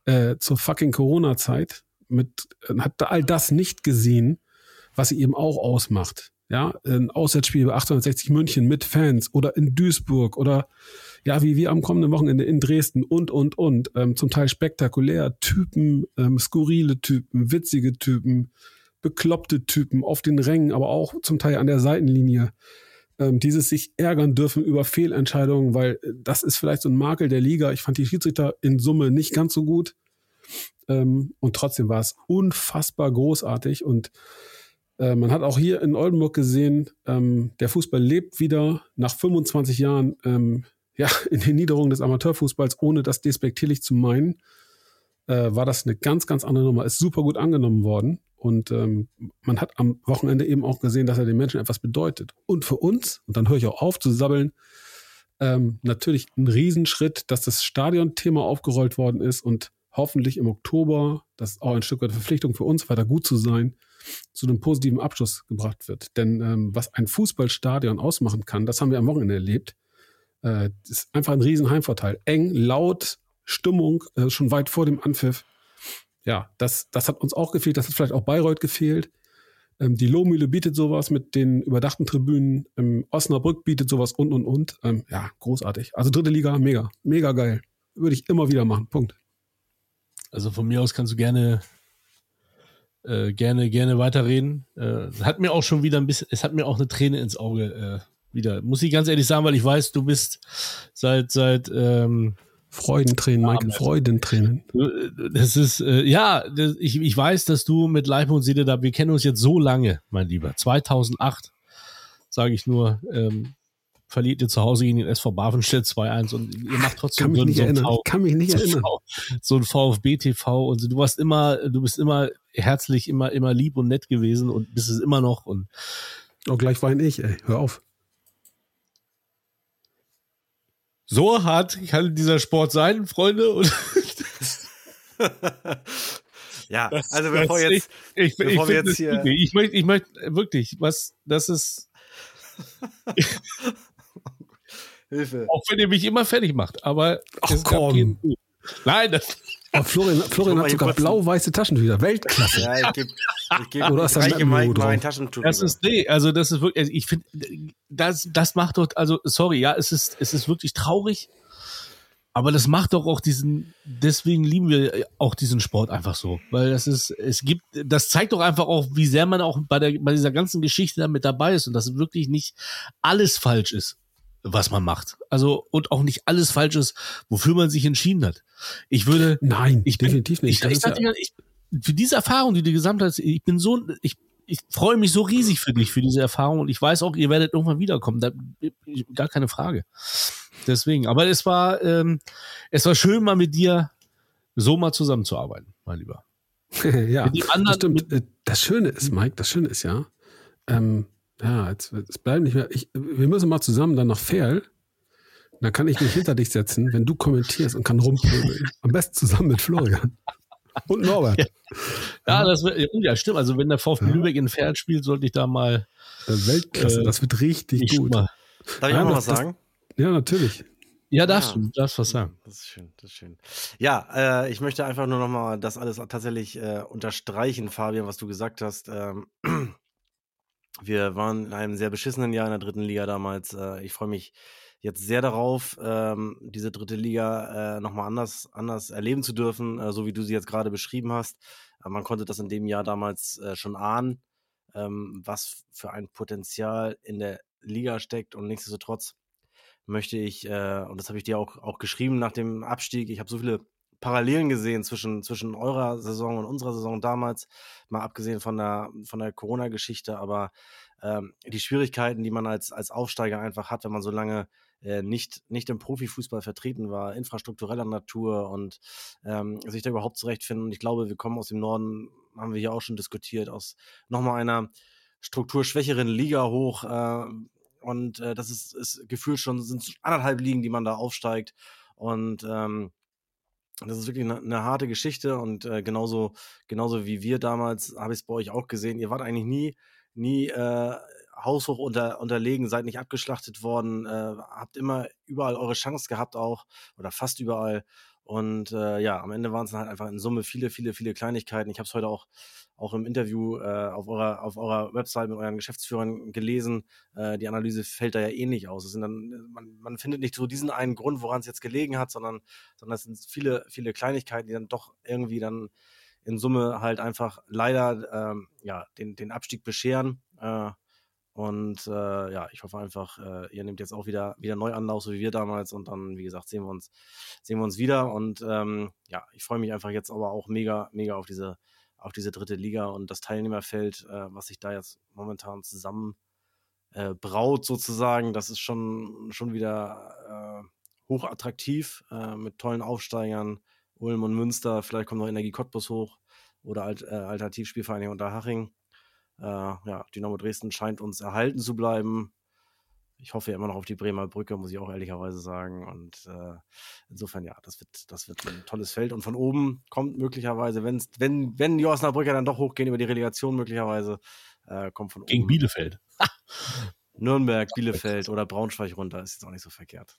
äh, zur fucking Corona-Zeit. Mit äh, hat all das nicht gesehen, was sie eben auch ausmacht. Ja, ein Auswärtsspiel bei 860 München mit Fans oder in Duisburg oder ja, wie wir am kommenden Wochenende in Dresden und, und, und. Ähm, zum Teil spektakulär. Typen, ähm, skurrile Typen, witzige Typen, bekloppte Typen auf den Rängen, aber auch zum Teil an der Seitenlinie. Ähm, dieses sich ärgern dürfen über Fehlentscheidungen, weil äh, das ist vielleicht so ein Makel der Liga. Ich fand die Schiedsrichter in Summe nicht ganz so gut. Ähm, und trotzdem war es unfassbar großartig und äh, man hat auch hier in Oldenburg gesehen, ähm, der Fußball lebt wieder nach 25 Jahren ähm, ja, in den Niederungen des Amateurfußballs, ohne das despektierlich zu meinen, äh, war das eine ganz, ganz andere Nummer. Ist super gut angenommen worden. Und ähm, man hat am Wochenende eben auch gesehen, dass er den Menschen etwas bedeutet. Und für uns, und dann höre ich auch auf zu sabbeln, ähm, natürlich ein Riesenschritt, dass das Stadionthema aufgerollt worden ist und hoffentlich im Oktober, das ist auch ein Stück weit Verpflichtung für uns, weiter gut zu sein, zu einem positiven Abschluss gebracht wird. Denn ähm, was ein Fußballstadion ausmachen kann, das haben wir am Wochenende erlebt, äh, ist einfach ein Riesenheimvorteil. Eng, laut, Stimmung, äh, schon weit vor dem Anpfiff. Ja, das, das hat uns auch gefehlt, das hat vielleicht auch Bayreuth gefehlt. Ähm, die Lohmühle bietet sowas mit den überdachten Tribünen. Ähm, Osnabrück bietet sowas und, und, und. Ähm, ja, großartig. Also dritte Liga, mega, mega geil. Würde ich immer wieder machen. Punkt. Also von mir aus kannst du gerne äh, gerne, gerne weiterreden. Äh, hat mir auch schon wieder ein bisschen, es hat mir auch eine Träne ins Auge äh, wieder. Muss ich ganz ehrlich sagen, weil ich weiß, du bist seit, seit, ähm, Freudentränen, Michael, Freudentränen. Das ist, äh, ja, das, ich, ich weiß, dass du mit Leib und Seele da, wir kennen uns jetzt so lange, mein Lieber. 2008, sage ich nur, ähm, verliert ihr zu Hause gegen den SV Bavenstedt 2-1 und ihr macht trotzdem kann so, so, erinnern. V, kann mich nicht so, erinnern. V, so ein VfB-TV und so. du warst immer, du bist immer herzlich, immer, immer lieb und nett gewesen und bist es immer noch und Oh, gleich weine ich, ey. Hör auf. So hart kann dieser Sport sein, Freunde. Und ja, also bevor Das- jetzt, ich, ich, bevor ich, wir jetzt das hier- wirklich- ich möchte, ich möchte wirklich, was, das ist, Hilfe. auch wenn ihr mich immer fertig macht, aber Ach, es komm. Nein, das, Oh, Florian, Florian hat sogar blau-weiße Taschentücher. Weltklasse. Ja, ich gebe ich geb, Oder ist Mike mal ein drauf? Taschentuch. das ist, nee, also das ist wirklich, also ich finde, das, das macht doch, also sorry, ja, es ist, es ist wirklich traurig, aber das macht doch auch diesen, deswegen lieben wir auch diesen Sport einfach so, weil das ist, es gibt, das zeigt doch einfach auch, wie sehr man auch bei der, bei dieser ganzen Geschichte da mit dabei ist und dass wirklich nicht alles falsch ist, was man macht. Also, und auch nicht alles falsch ist, wofür man sich entschieden hat. Ich würde, Nein, Ich bin- definitiv nicht. ich, ich, ja- dir, ich, für diese Erfahrung, die du gesammelt hast, ich bin so, ich, ich freue mich so riesig für dich, für diese Erfahrung und ich weiß auch, ihr werdet irgendwann wiederkommen, da, gar keine Frage. Deswegen, aber es war, ähm, es war schön, mal mit dir so mal zusammenzuarbeiten, mein Lieber. ja, anderen, das stimmt. Äh, das Schöne ist, Mike, das Schöne ist ja, ähm, ja, jetzt, es bleibt nicht mehr, ich, wir müssen mal zusammen dann nach Ferl. Dann kann ich mich hinter dich setzen, wenn du kommentierst und kann rumpöbeln. Am besten zusammen mit Florian. Und Norbert. Ja, ja das wird, ja, stimmt. Also wenn der VfB ja. Lübeck in Pferd spielt, sollte ich da mal. Äh, Weltklasse, äh, das wird richtig gut. Mal. Darf ich ja, auch noch was sagen? Das, ja, natürlich. Ja, darfst du, darfst was sagen. Das ist schön, das ist schön. Ja, äh, ich möchte einfach nur nochmal das alles tatsächlich äh, unterstreichen, Fabian, was du gesagt hast. Ähm, wir waren in einem sehr beschissenen Jahr in der dritten Liga damals. Äh, ich freue mich jetzt sehr darauf, ähm, diese dritte Liga äh, nochmal anders, anders erleben zu dürfen, äh, so wie du sie jetzt gerade beschrieben hast. Man konnte das in dem Jahr damals schon ahnen, ähm, was für ein Potenzial in der Liga steckt und nichtsdestotrotz möchte ich, und das habe ich dir auch, auch geschrieben nach dem Abstieg, ich habe so viele Parallelen gesehen zwischen, zwischen eurer Saison und unserer Saison damals, mal abgesehen von der, von der Corona-Geschichte, aber ähm, die Schwierigkeiten, die man als, als Aufsteiger einfach hat, wenn man so lange äh, nicht, nicht im Profifußball vertreten war, infrastruktureller Natur und ähm, sich da überhaupt zurechtfinden. Und ich glaube, wir kommen aus dem Norden, haben wir hier auch schon diskutiert, aus nochmal einer strukturschwächeren Liga hoch. Äh, und äh, das ist, ist gefühlt schon, sind anderthalb Ligen, die man da aufsteigt. Und ähm, das ist wirklich eine, eine harte Geschichte und äh, genauso, genauso wie wir damals, habe ich es bei euch auch gesehen. Ihr wart eigentlich nie, nie äh, haushoch unter, unterlegen, seid nicht abgeschlachtet worden, äh, habt immer überall eure Chance gehabt auch oder fast überall. Und äh, ja, am Ende waren es halt einfach in Summe viele, viele, viele Kleinigkeiten. Ich habe es heute auch, auch im Interview äh, auf, eurer, auf eurer Website mit euren Geschäftsführern gelesen. Äh, die Analyse fällt da ja eh nicht aus. Es sind dann, man, man findet nicht so diesen einen Grund, woran es jetzt gelegen hat, sondern, sondern es sind viele, viele Kleinigkeiten, die dann doch irgendwie dann in Summe halt einfach leider ähm, ja, den, den Abstieg bescheren. Äh, und äh, ja, ich hoffe einfach, äh, ihr nehmt jetzt auch wieder, wieder Neuanlauf, so wie wir damals. Und dann, wie gesagt, sehen wir uns, sehen wir uns wieder. Und ähm, ja, ich freue mich einfach jetzt aber auch mega, mega auf diese, auf diese dritte Liga und das Teilnehmerfeld, äh, was sich da jetzt momentan zusammen äh, braut, sozusagen. Das ist schon, schon wieder äh, hochattraktiv äh, mit tollen Aufsteigern. Ulm und Münster, vielleicht kommt noch Energie Cottbus hoch oder Alt, äh, Alternativspielvereinigung Unterhaching. Äh, ja, Dynamo Dresden scheint uns erhalten zu bleiben. Ich hoffe ja immer noch auf die Bremer Brücke, muss ich auch ehrlicherweise sagen. Und äh, insofern, ja, das wird, das wird ein tolles Feld. Und von oben kommt möglicherweise, wenn's, wenn, wenn die Osnabrücker dann doch hochgehen über die Relegation, möglicherweise, äh, kommt von Gegen oben. Gegen Bielefeld. Nürnberg, Bielefeld oder Braunschweig runter, ist jetzt auch nicht so verkehrt.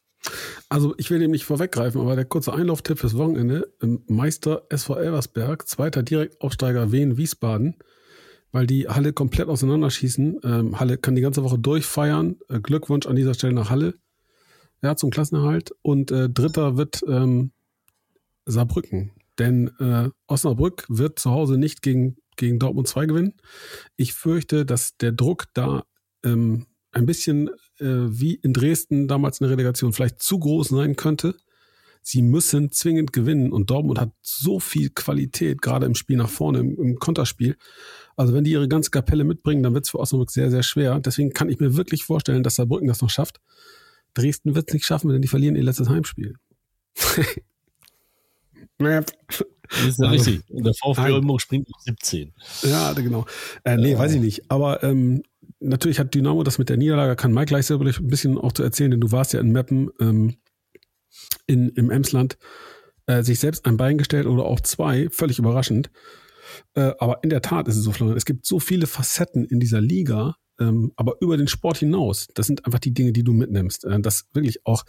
Also ich will dem nicht vorweggreifen, aber der kurze Einlauftipp fürs Wochenende. Meister SV Elversberg, zweiter Direktaufsteiger Wien Wiesbaden weil die Halle komplett auseinanderschießen. Ähm, Halle kann die ganze Woche durchfeiern. Äh, Glückwunsch an dieser Stelle nach Halle. Ja, zum Klassenerhalt. Und äh, dritter wird ähm, Saarbrücken. Denn äh, Osnabrück wird zu Hause nicht gegen, gegen Dortmund 2 gewinnen. Ich fürchte, dass der Druck da ähm, ein bisschen äh, wie in Dresden damals eine Relegation vielleicht zu groß sein könnte. Sie müssen zwingend gewinnen und Dortmund hat so viel Qualität, gerade im Spiel nach vorne, im, im Konterspiel. Also wenn die ihre ganze Kapelle mitbringen, dann wird es für Osnabrück sehr, sehr schwer. Deswegen kann ich mir wirklich vorstellen, dass Saarbrücken das noch schafft. Dresden wird es nicht schaffen, denn die verlieren ihr letztes Heimspiel. Das ist ja richtig. Und der VfB Oldenburg springt auf 17. Ja, genau. Äh, nee, weiß ich nicht. Aber ähm, natürlich hat Dynamo das mit der Niederlage, kann Mike gleich selber ein bisschen auch zu erzählen, denn du warst ja in Meppen ähm, in, im Emsland, äh, sich selbst ein Bein gestellt oder auch zwei, völlig überraschend. Äh, aber in der Tat ist es so, Florian, es gibt so viele Facetten in dieser Liga, ähm, aber über den Sport hinaus, das sind einfach die Dinge, die du mitnimmst. Äh, das wirklich auch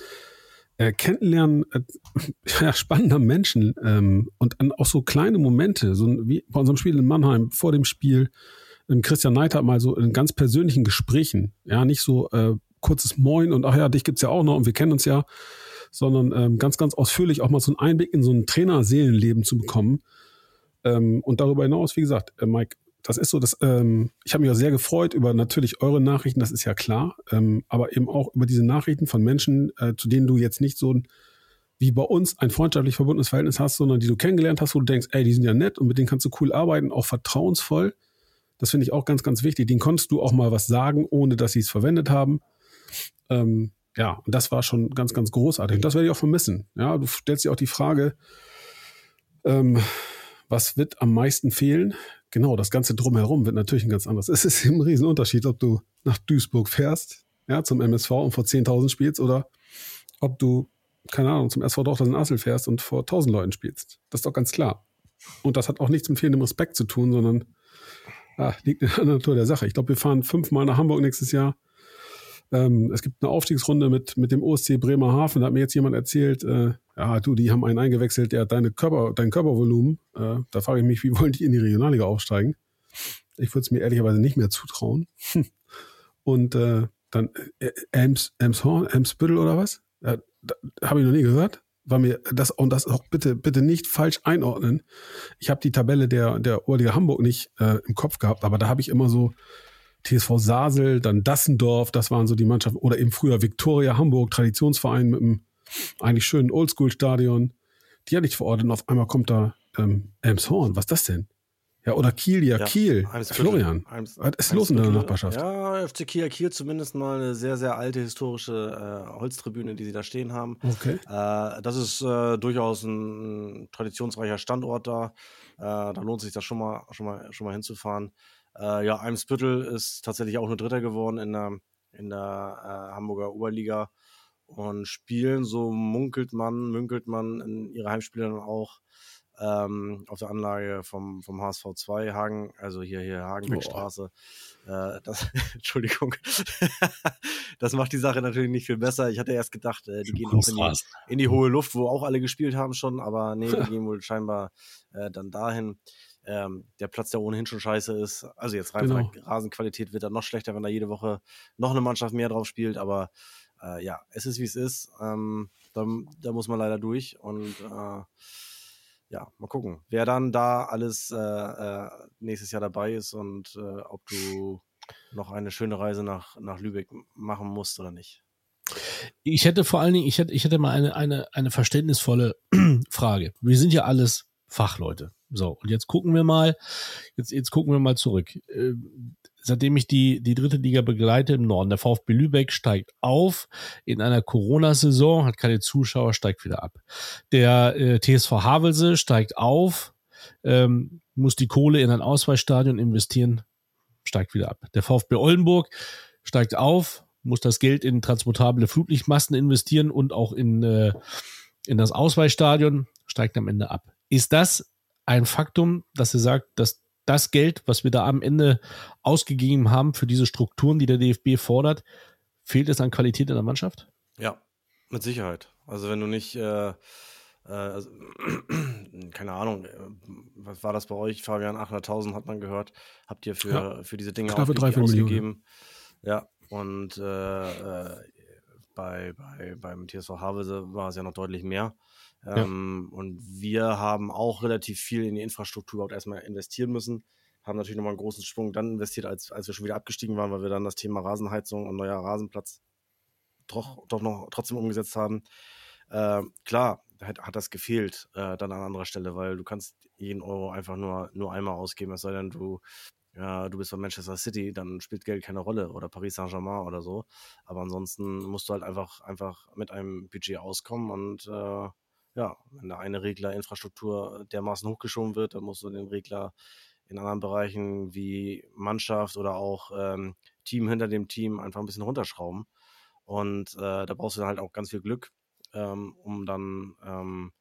äh, Kennenlernen äh, ja, spannender Menschen ähm, und auch so kleine Momente, so wie bei unserem Spiel in Mannheim vor dem Spiel. Ähm, Christian Neiter mal so in ganz persönlichen Gesprächen, ja, nicht so äh, kurzes Moin und ach ja, dich gibt's ja auch noch und wir kennen uns ja, sondern ähm, ganz, ganz ausführlich auch mal so einen Einblick in so ein Trainerseelenleben zu bekommen ähm, und darüber hinaus, wie gesagt, äh, Mike, das ist so, dass ähm, ich habe mich auch sehr gefreut über natürlich eure Nachrichten, das ist ja klar, ähm, aber eben auch über diese Nachrichten von Menschen, äh, zu denen du jetzt nicht so ein, wie bei uns ein freundschaftlich verbundenes Verhältnis hast, sondern die du kennengelernt hast, wo du denkst, ey, die sind ja nett und mit denen kannst du cool arbeiten, auch vertrauensvoll. Das finde ich auch ganz, ganz wichtig. Den konntest du auch mal was sagen, ohne dass sie es verwendet haben. Ähm, ja, und das war schon ganz, ganz großartig. Und das werde ich auch vermissen. Ja, du stellst dir auch die Frage, Ähm, was wird am meisten fehlen? Genau, das Ganze drumherum wird natürlich ein ganz anderes. Es ist ein Riesenunterschied, ob du nach Duisburg fährst, ja, zum MSV und vor 10.000 spielst oder ob du, keine Ahnung, zum SV Dortmund Assel fährst und vor 1.000 Leuten spielst. Das ist doch ganz klar. Und das hat auch nichts mit fehlendem Respekt zu tun, sondern ah, liegt in der Natur der Sache. Ich glaube, wir fahren fünfmal nach Hamburg nächstes Jahr. Ähm, es gibt eine Aufstiegsrunde mit, mit dem OSC Bremerhaven. Da hat mir jetzt jemand erzählt, äh, ja, du, die haben einen eingewechselt, der hat deine Körper, dein Körpervolumen. Äh, da frage ich mich, wie wollen die in die Regionalliga aufsteigen? Ich würde es mir ehrlicherweise nicht mehr zutrauen. Und äh, dann äh, Ems, Emshorn, Emsbüttel oder was? Ja, Habe ich noch nie gehört. War mir das und das auch bitte bitte nicht falsch einordnen. Ich habe die Tabelle der der Oberliga Hamburg nicht äh, im Kopf gehabt, aber da habe ich immer so TSV Sasel, dann Dassendorf, das waren so die Mannschaften oder eben früher Viktoria Hamburg, Traditionsverein mit einem eigentlich schönen Oldschool-Stadion. Die hatte ich verordnet und auf einmal kommt da ähm, Elmshorn. Was ist das denn? Ja, oder Kiel, ja, ja Kiel. Florian, Eimsviertel. was ist los in deiner Nachbarschaft? Ja, FC Kiel, Kiel zumindest mal eine sehr, sehr alte historische äh, Holztribüne, die sie da stehen haben. Okay. Äh, das ist äh, durchaus ein, ein, traditionsreicher Standort da. Äh, da lohnt sich das schon mal, schon mal, schon mal hinzufahren. Äh, ja, Eimsbüttel ist tatsächlich auch nur Dritter geworden in der, in der äh, Hamburger Oberliga und spielen, so munkelt man, münkelt man in ihre Heimspiele dann auch ähm, auf der Anlage vom, vom HSV 2 Hagen, also hier, hier Hagenbeckstraße. Äh, das, Entschuldigung. das macht die Sache natürlich nicht viel besser. Ich hatte erst gedacht, äh, die gehen auch in die, in die, hohe Luft, wo auch alle gespielt haben schon, aber nee, die gehen wohl scheinbar äh, dann dahin. Ähm, der Platz, der ohnehin schon scheiße ist. Also jetzt rein genau. Rasenqualität wird dann noch schlechter, wenn da jede Woche noch eine Mannschaft mehr drauf spielt, aber äh, ja, es ist wie es ist. Ähm, da, da, muss man leider durch und äh, ja, mal gucken, wer dann da alles äh, äh nächstes Jahr dabei ist und äh, ob du noch eine schöne Reise nach, nach Lübeck machen musst oder nicht. Ich hätte vor allen Dingen, ich hätte, ich hätte mal eine, eine, eine verständnisvolle Frage. Wir sind ja alles Fachleute. So, und jetzt gucken wir mal, jetzt, jetzt gucken wir mal zurück. Äh, seitdem ich die, die dritte Liga begleite im Norden, der VfB Lübeck steigt auf in einer Corona-Saison, hat keine Zuschauer, steigt wieder ab. Der äh, TSV Havelse steigt auf, ähm, muss die Kohle in ein Ausweichstadion investieren, steigt wieder ab. Der VfB Oldenburg steigt auf, muss das Geld in transportable Flutlichtmasten investieren und auch in, äh, in das Ausweichstadion, steigt am Ende ab. Ist das ein Faktum, dass ihr sagt, dass das Geld, was wir da am Ende ausgegeben haben für diese Strukturen, die der DFB fordert, fehlt es an Qualität in der Mannschaft? Ja, mit Sicherheit. Also wenn du nicht, äh, äh, also, keine Ahnung, äh, was war das bei euch, Fabian? 800.000 hat man gehört. Habt ihr für, ja. für diese Dinge Knappe drei, ausgegeben? Millionen. Ja, und äh, äh, bei, bei, beim TSV Havelse war es ja noch deutlich mehr. Ähm, ja. Und wir haben auch relativ viel in die Infrastruktur überhaupt erstmal investieren müssen. Haben natürlich nochmal einen großen Sprung dann investiert, als, als wir schon wieder abgestiegen waren, weil wir dann das Thema Rasenheizung und neuer Rasenplatz doch, doch noch trotzdem umgesetzt haben. Äh, klar, hat, hat das gefehlt äh, dann an anderer Stelle, weil du kannst jeden Euro einfach nur, nur einmal ausgeben, es sei denn, du, ja, du bist bei Manchester City, dann spielt Geld keine Rolle oder Paris Saint-Germain oder so. Aber ansonsten musst du halt einfach, einfach mit einem Budget auskommen und äh, ja, wenn da eine Reglerinfrastruktur dermaßen hochgeschoben wird, dann musst du den Regler in anderen Bereichen wie Mannschaft oder auch ähm, Team hinter dem Team einfach ein bisschen runterschrauben. Und äh, da brauchst du dann halt auch ganz viel Glück, ähm, um dann, ähm,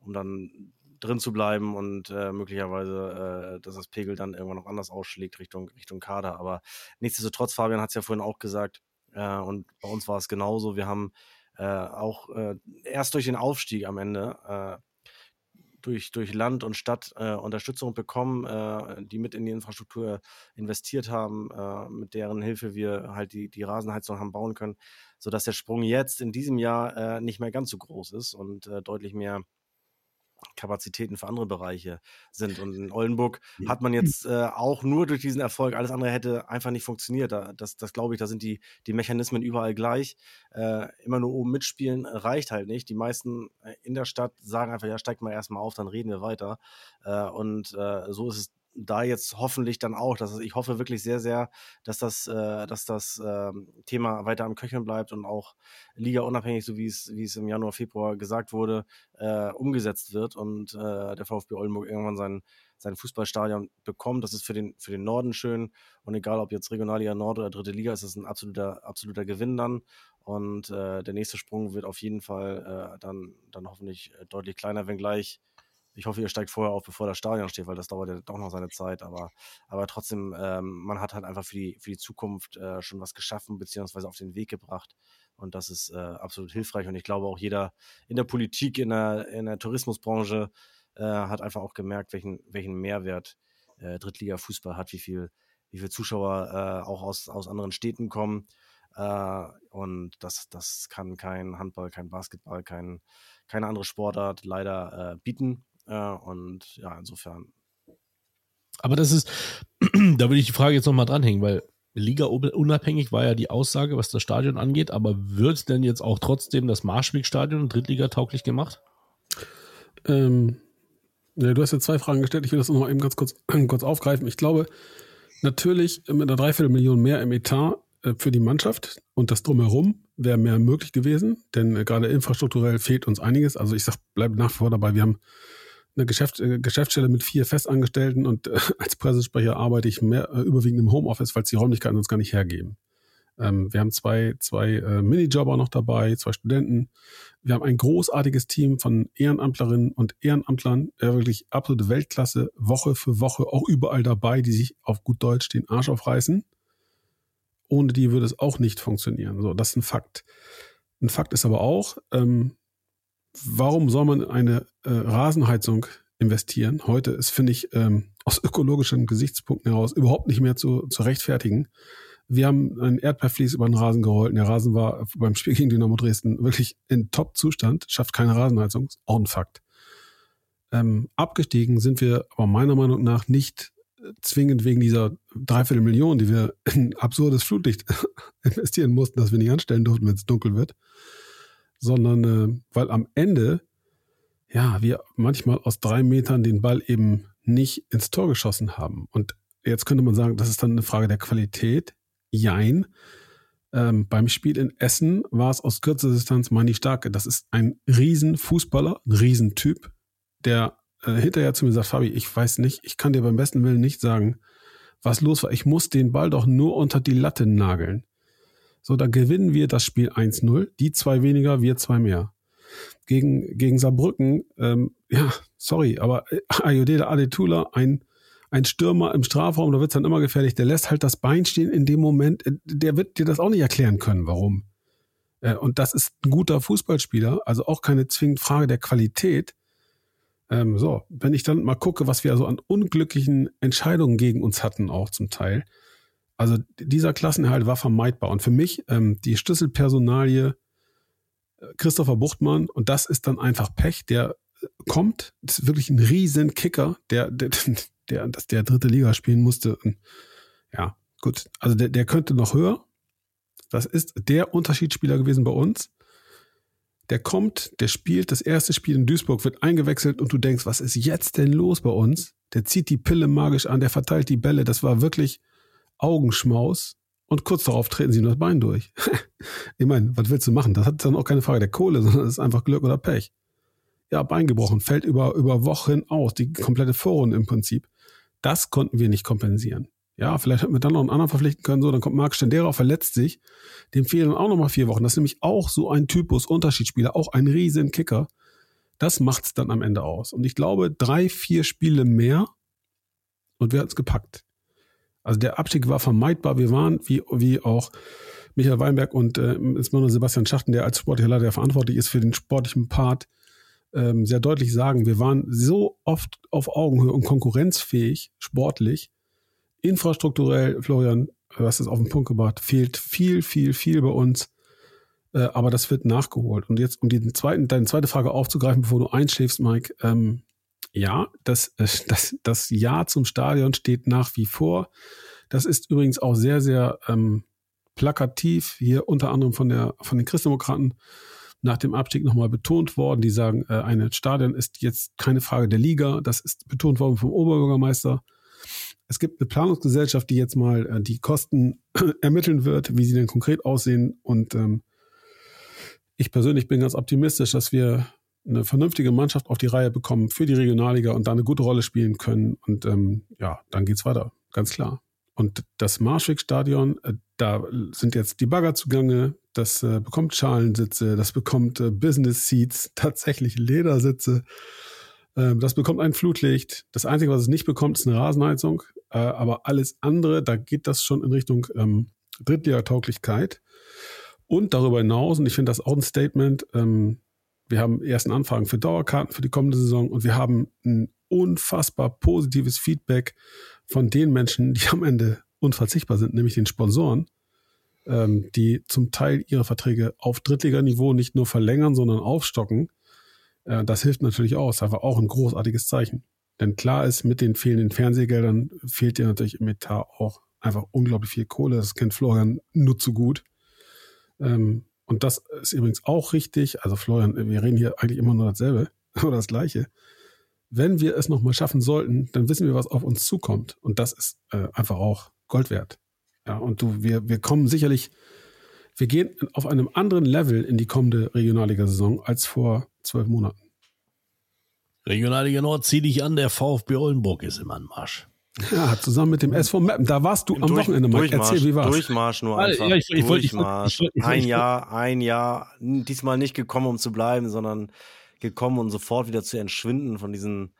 um dann drin zu bleiben und äh, möglicherweise, äh, dass das Pegel dann irgendwann noch anders ausschlägt Richtung, Richtung Kader. Aber nichtsdestotrotz, Fabian hat es ja vorhin auch gesagt, äh, und bei uns war es genauso. Wir haben äh, auch äh, erst durch den Aufstieg am Ende äh, durch, durch Land und Stadt äh, Unterstützung bekommen, äh, die mit in die Infrastruktur investiert haben, äh, mit deren Hilfe wir halt die, die Rasenheizung haben bauen können, sodass der Sprung jetzt in diesem Jahr nicht mehr ganz so groß ist und deutlich mehr Kapazitäten für andere Bereiche sind. Und in Oldenburg hat man jetzt äh, auch nur durch diesen Erfolg, alles andere hätte einfach nicht funktioniert. Da, das, das glaube ich, da sind die, die Mechanismen überall gleich. Äh, immer nur oben mitspielen reicht halt nicht. Die meisten äh, in der Stadt sagen einfach, ja, steigt mal erstmal auf, dann reden wir weiter. Äh, und äh, so ist es da jetzt hoffentlich dann auch, dass ich hoffe wirklich sehr, sehr, dass das, äh, dass das äh, Thema weiter am Köcheln bleibt und auch Liga unabhängig, so wie es, wie es im Januar, Februar gesagt wurde, äh, umgesetzt wird und äh, der VfB Oldenburg irgendwann sein, sein Fußballstadion bekommt. Das ist für den, für den Norden schön und egal ob jetzt Regionalliga Nord oder dritte Liga, ist das ein absoluter, absoluter Gewinn dann. Und äh, der nächste Sprung wird auf jeden Fall äh, dann, dann hoffentlich deutlich kleiner, wenngleich ich hoffe, ihr steigt vorher auf, bevor das Stadion steht, weil das dauert ja doch noch seine Zeit. Aber, aber trotzdem, ähm, man hat halt einfach für die, für die Zukunft äh, schon was geschaffen, beziehungsweise auf den Weg gebracht. Und das ist äh, absolut hilfreich. Und ich glaube auch jeder in der Politik, in der, in der Tourismusbranche äh, hat einfach auch gemerkt, welchen, welchen Mehrwert äh, Drittliga-Fußball hat, wie viel, wie viel Zuschauer äh, auch aus, aus anderen Städten kommen. Äh, und das, das kann kein Handball, kein Basketball, kein, keine andere Sportart leider äh, bieten. Äh, und ja, insofern. Aber das ist, da würde ich die Frage jetzt nochmal dranhängen, weil Liga unabhängig war ja die Aussage, was das Stadion angeht, aber wird denn jetzt auch trotzdem das Marschwegstadion Drittliga tauglich gemacht? Ähm, ja, du hast ja zwei Fragen gestellt. Ich will das noch mal eben ganz kurz, kurz aufgreifen. Ich glaube, natürlich mit einer Dreiviertelmillion mehr im Etat äh, für die Mannschaft und das Drumherum wäre mehr möglich gewesen, denn äh, gerade infrastrukturell fehlt uns einiges. Also ich sag, bleibe nach wie vor dabei. Wir haben eine Geschäft, äh, Geschäftsstelle mit vier Festangestellten und äh, als Pressesprecher arbeite ich mehr, äh, überwiegend im Homeoffice, weil es die Räumlichkeiten uns gar nicht hergeben. Ähm, wir haben zwei, zwei äh, Minijobber noch dabei, zwei Studenten. Wir haben ein großartiges Team von Ehrenamtlerinnen und Ehrenamtlern, äh, wirklich absolute Weltklasse, Woche für Woche auch überall dabei, die sich auf gut Deutsch den Arsch aufreißen. Ohne die würde es auch nicht funktionieren. So, das ist ein Fakt. Ein Fakt ist aber auch, ähm, warum soll man eine äh, Rasenheizung investieren? Heute ist, finde ich, ähm, aus ökologischen Gesichtspunkten heraus überhaupt nicht mehr zu, zu rechtfertigen. Wir haben einen Erdbeerflies über den Rasen geholt. Der Rasen war beim Spiel gegen Dynamo Dresden wirklich in Top-Zustand, schafft keine Rasenheizung, ist auch ein Fakt. Ähm, abgestiegen sind wir aber meiner Meinung nach nicht zwingend wegen dieser Dreiviertel Million, die wir in absurdes Flutlicht investieren mussten, dass wir nicht anstellen durften, wenn es dunkel wird, sondern äh, weil am Ende, ja, wir manchmal aus drei Metern den Ball eben nicht ins Tor geschossen haben. Und jetzt könnte man sagen, das ist dann eine Frage der Qualität. Jein. Ähm, beim Spiel in Essen war es aus kürzer Distanz Mani Starke. Das ist ein Riesenfußballer, ein Riesentyp, der äh, hinterher zu mir sagt, Fabi, ich weiß nicht, ich kann dir beim besten Willen nicht sagen, was los war. Ich muss den Ball doch nur unter die Latte nageln. So, dann gewinnen wir das Spiel 1-0. Die zwei weniger, wir zwei mehr. Gegen, gegen Saarbrücken, ähm, ja, sorry, aber äh, Ayodele Adetula, ein, ein Stürmer im Strafraum, da wird's dann immer gefährlich. Der lässt halt das Bein stehen in dem Moment. Äh, der wird dir das auch nicht erklären können, warum. Äh, und das ist ein guter Fußballspieler, also auch keine zwingend Frage der Qualität. Ähm, so, wenn ich dann mal gucke, was wir also an unglücklichen Entscheidungen gegen uns hatten, auch zum Teil, also dieser Klassenerhalt war vermeidbar. Und für mich ähm, die Schlüsselpersonalie äh, Christopher Buchtmann, und das ist dann einfach Pech, der äh, kommt, ist wirklich ein riesen Kicker, der, der, der, der, der dritte Liga spielen musste. Ja, gut. Also der, der könnte noch höher. Das ist der Unterschiedsspieler gewesen bei uns. Der kommt, der spielt das erste Spiel in Duisburg, wird eingewechselt und du denkst, was ist jetzt denn los bei uns? Der zieht die Pille magisch an, der verteilt die Bälle. Das war wirklich, Augenschmaus und kurz darauf treten sie ihm das Bein durch. ich meine, was willst du machen? Das hat dann auch keine Frage der Kohle, sondern das ist einfach Glück oder Pech. Ja, Bein gebrochen, fällt über, über Wochen aus, die komplette Vorrunde im Prinzip. Das konnten wir nicht kompensieren. Ja, vielleicht hätten wir dann noch einen anderen verpflichten können, so, dann kommt Marc Stendera, verletzt sich, dem fehlen auch noch mal vier Wochen. Das ist nämlich auch so ein Typus Unterschiedsspieler, auch ein riesen Kicker. Das macht's dann am Ende aus. Und ich glaube, drei, vier Spiele mehr und wir hatten es gepackt. Also der Abstieg war vermeidbar. Wir waren, wie, wie auch Michael Weinberg und äh, insbesondere Sebastian Schachten, der als sportlicher Leiter verantwortlich ist für den sportlichen Part, ähm, sehr deutlich sagen, wir waren so oft auf Augenhöhe und konkurrenzfähig, sportlich, infrastrukturell, Florian, du hast es auf den Punkt gebracht, fehlt viel, viel, viel bei uns. Äh, aber das wird nachgeholt. Und jetzt, um die zweiten, deine zweite Frage aufzugreifen, bevor du einschläfst, Mike, ähm, ja, das, äh, das, das Ja zum Stadion steht nach wie vor. Das ist übrigens auch sehr, sehr ähm, plakativ hier unter anderem von, der, von den Christdemokraten nach dem Abstieg nochmal betont worden. Die sagen, äh, ein Stadion ist jetzt keine Frage der Liga. Das ist betont worden vom Oberbürgermeister. Es gibt eine Planungsgesellschaft, die jetzt mal äh, die Kosten ermitteln wird, wie sie denn konkret aussehen. Und ähm, ich persönlich bin ganz optimistisch, dass wir eine vernünftige Mannschaft auf die Reihe bekommen für die Regionalliga und da eine gute Rolle spielen können. Und ähm, ja, dann geht's weiter, ganz klar. Und das Marschweg-Stadion, äh, da sind jetzt die Bagger zugange, das äh, bekommt Schalensitze, das bekommt äh, Business Seats, tatsächlich Ledersitze, ähm, das bekommt ein Flutlicht. Das Einzige, was es nicht bekommt, ist eine Rasenheizung. Äh, aber alles andere, da geht das schon in Richtung ähm, Drittliga-Tauglichkeit. Und darüber hinaus, und ich finde das auch ein Statement, ähm, wir haben ersten Anfragen für Dauerkarten für die kommende Saison und wir haben ein unfassbar positives Feedback von den Menschen, die am Ende unverzichtbar sind, nämlich den Sponsoren, ähm, die zum Teil ihre Verträge auf Drittliganiveau nicht nur verlängern, sondern aufstocken. Äh, das hilft natürlich auch, ist einfach auch ein großartiges Zeichen. Denn klar ist, mit den fehlenden Fernsehgeldern fehlt dir natürlich im Etat auch einfach unglaublich viel Kohle. Das kennt Florian nur zu gut. Ähm, und das ist übrigens auch richtig. Also Florian, wir reden hier eigentlich immer nur dasselbe oder das Gleiche. Wenn wir es nochmal schaffen sollten, dann wissen wir, was auf uns zukommt. Und das ist äh, einfach auch Gold wert. Ja, und du, wir, wir kommen sicherlich, wir gehen auf einem anderen Level in die kommende Regionalliga-Saison als vor zwölf Monaten. Regionalliga Nord, zieh dich an, der VfB Oldenburg ist im Anmarsch. Ja, zusammen mit dem SV Meppen. Da warst du Im am Durch, Wochenende mal. Erzähl, wie war's? Durchmarsch nur einfach. Ja, ich, ich, Durchmarsch. Ich, ich, ein Jahr, ein Jahr. Diesmal nicht gekommen, um zu bleiben, sondern gekommen, um sofort wieder zu entschwinden von diesen,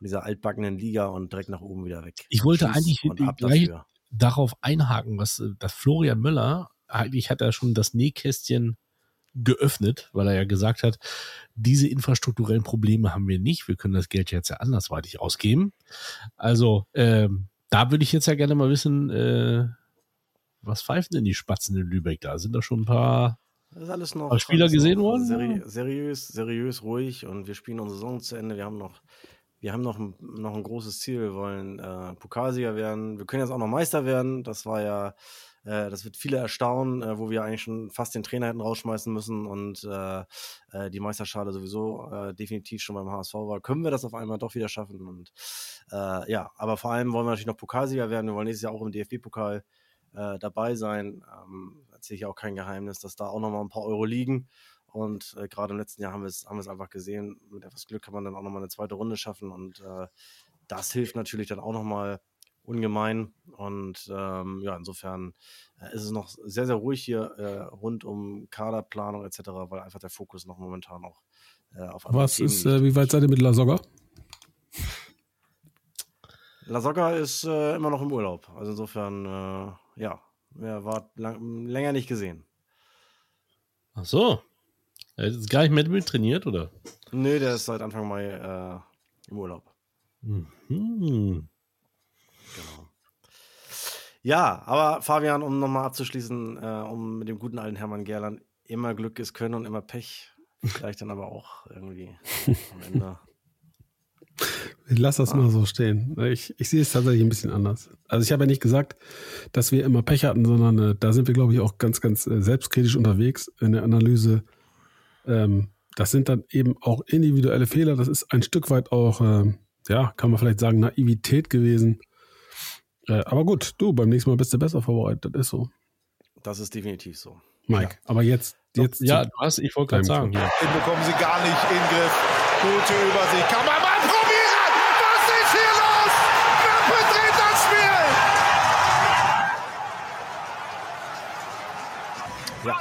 dieser altbackenen Liga und direkt nach oben wieder weg. Ich wollte Tschüss eigentlich gleich darauf einhaken, was das Florian Müller, eigentlich hat er schon das Nähkästchen geöffnet, weil er ja gesagt hat, diese infrastrukturellen Probleme haben wir nicht. Wir können das Geld jetzt ja andersweitig ausgeben. Also ähm, da würde ich jetzt ja gerne mal wissen, äh, was pfeifen denn die Spatzen in Lübeck da? Sind da schon ein paar, das ist alles noch, Spieler gesehen worden? Seri seriös, seriös, ruhig und wir spielen unsere Saison zu Ende. Wir haben noch, wir haben noch ein, noch ein großes Ziel. Wir wollen äh, Pokalsieger werden. Wir können jetzt auch noch Meister werden. Das war ja äh, das wird viele erstaunen, äh, wo wir eigentlich schon fast den Trainer hätten rausschmeißen müssen und äh, äh die Meisterschale sowieso äh, definitiv schon beim HSV war. Können wir das auf einmal doch wieder schaffen? Und ja, aber vor allem wollen wir natürlich noch Pokalsieger werden. Wir wollen nächstes Jahr auch im DFB-Pokal dabei sein. Ähm, erzähle ich auch kein Geheimnis, dass da auch nochmal ein paar Euro liegen. Und äh, gerade im letzten Jahr haben wir es haben einfach gesehen. Mit etwas Glück kann man dann auch nochmal eine zweite Runde schaffen. Und äh, das hilft natürlich dann auch nochmal ungemein. Und ähm, ja, insofern äh, ist es noch sehr, sehr ruhig hier äh, rund um Kaderplanung etc., weil einfach der Fokus noch momentan auch äh, auf andere Was Themen ist, äh, wie weit seid ihr mit La Soga? La Soga ist immer noch im Urlaub. Also insofern, ja, er war lang, länger nicht gesehen. Ach so. Er ist gar nicht mehr mit trainiert, oder? Nö, der ist seit Anfang Mai im Urlaub. Mhm. Genau. Ja, aber Fabian, um nochmal abzuschließen, äh, um mit dem guten alten Hermann Gerland, immer Glück ist Können und immer Pech. Vielleicht dann aber auch irgendwie am Ende. Ich lasse das ah. mal so stehen. Ich, ich sehe es tatsächlich ein bisschen anders. Also ich habe ja nicht gesagt, dass wir immer Pech hatten, sondern äh, da sind wir, glaube ich, auch ganz, ganz äh, selbstkritisch unterwegs in der Analyse. Ähm, das sind dann eben auch individuelle Fehler. Das ist ein Stück weit auch, äh, ja, kann man vielleicht sagen, Naivität gewesen. Äh, aber gut, du, beim nächsten Mal bist du besser vorbereitet, das ist so. Das ist definitiv so. Mike, ja. aber jetzt, jetzt. Ja, du hast, ich wollte gerade sagen. Ja. Den bekommen sie gar nicht in Griff. Gute Übersicht. Kann man mal probieren! Was ist hier los? Wer bedreht das Spiel? Ja.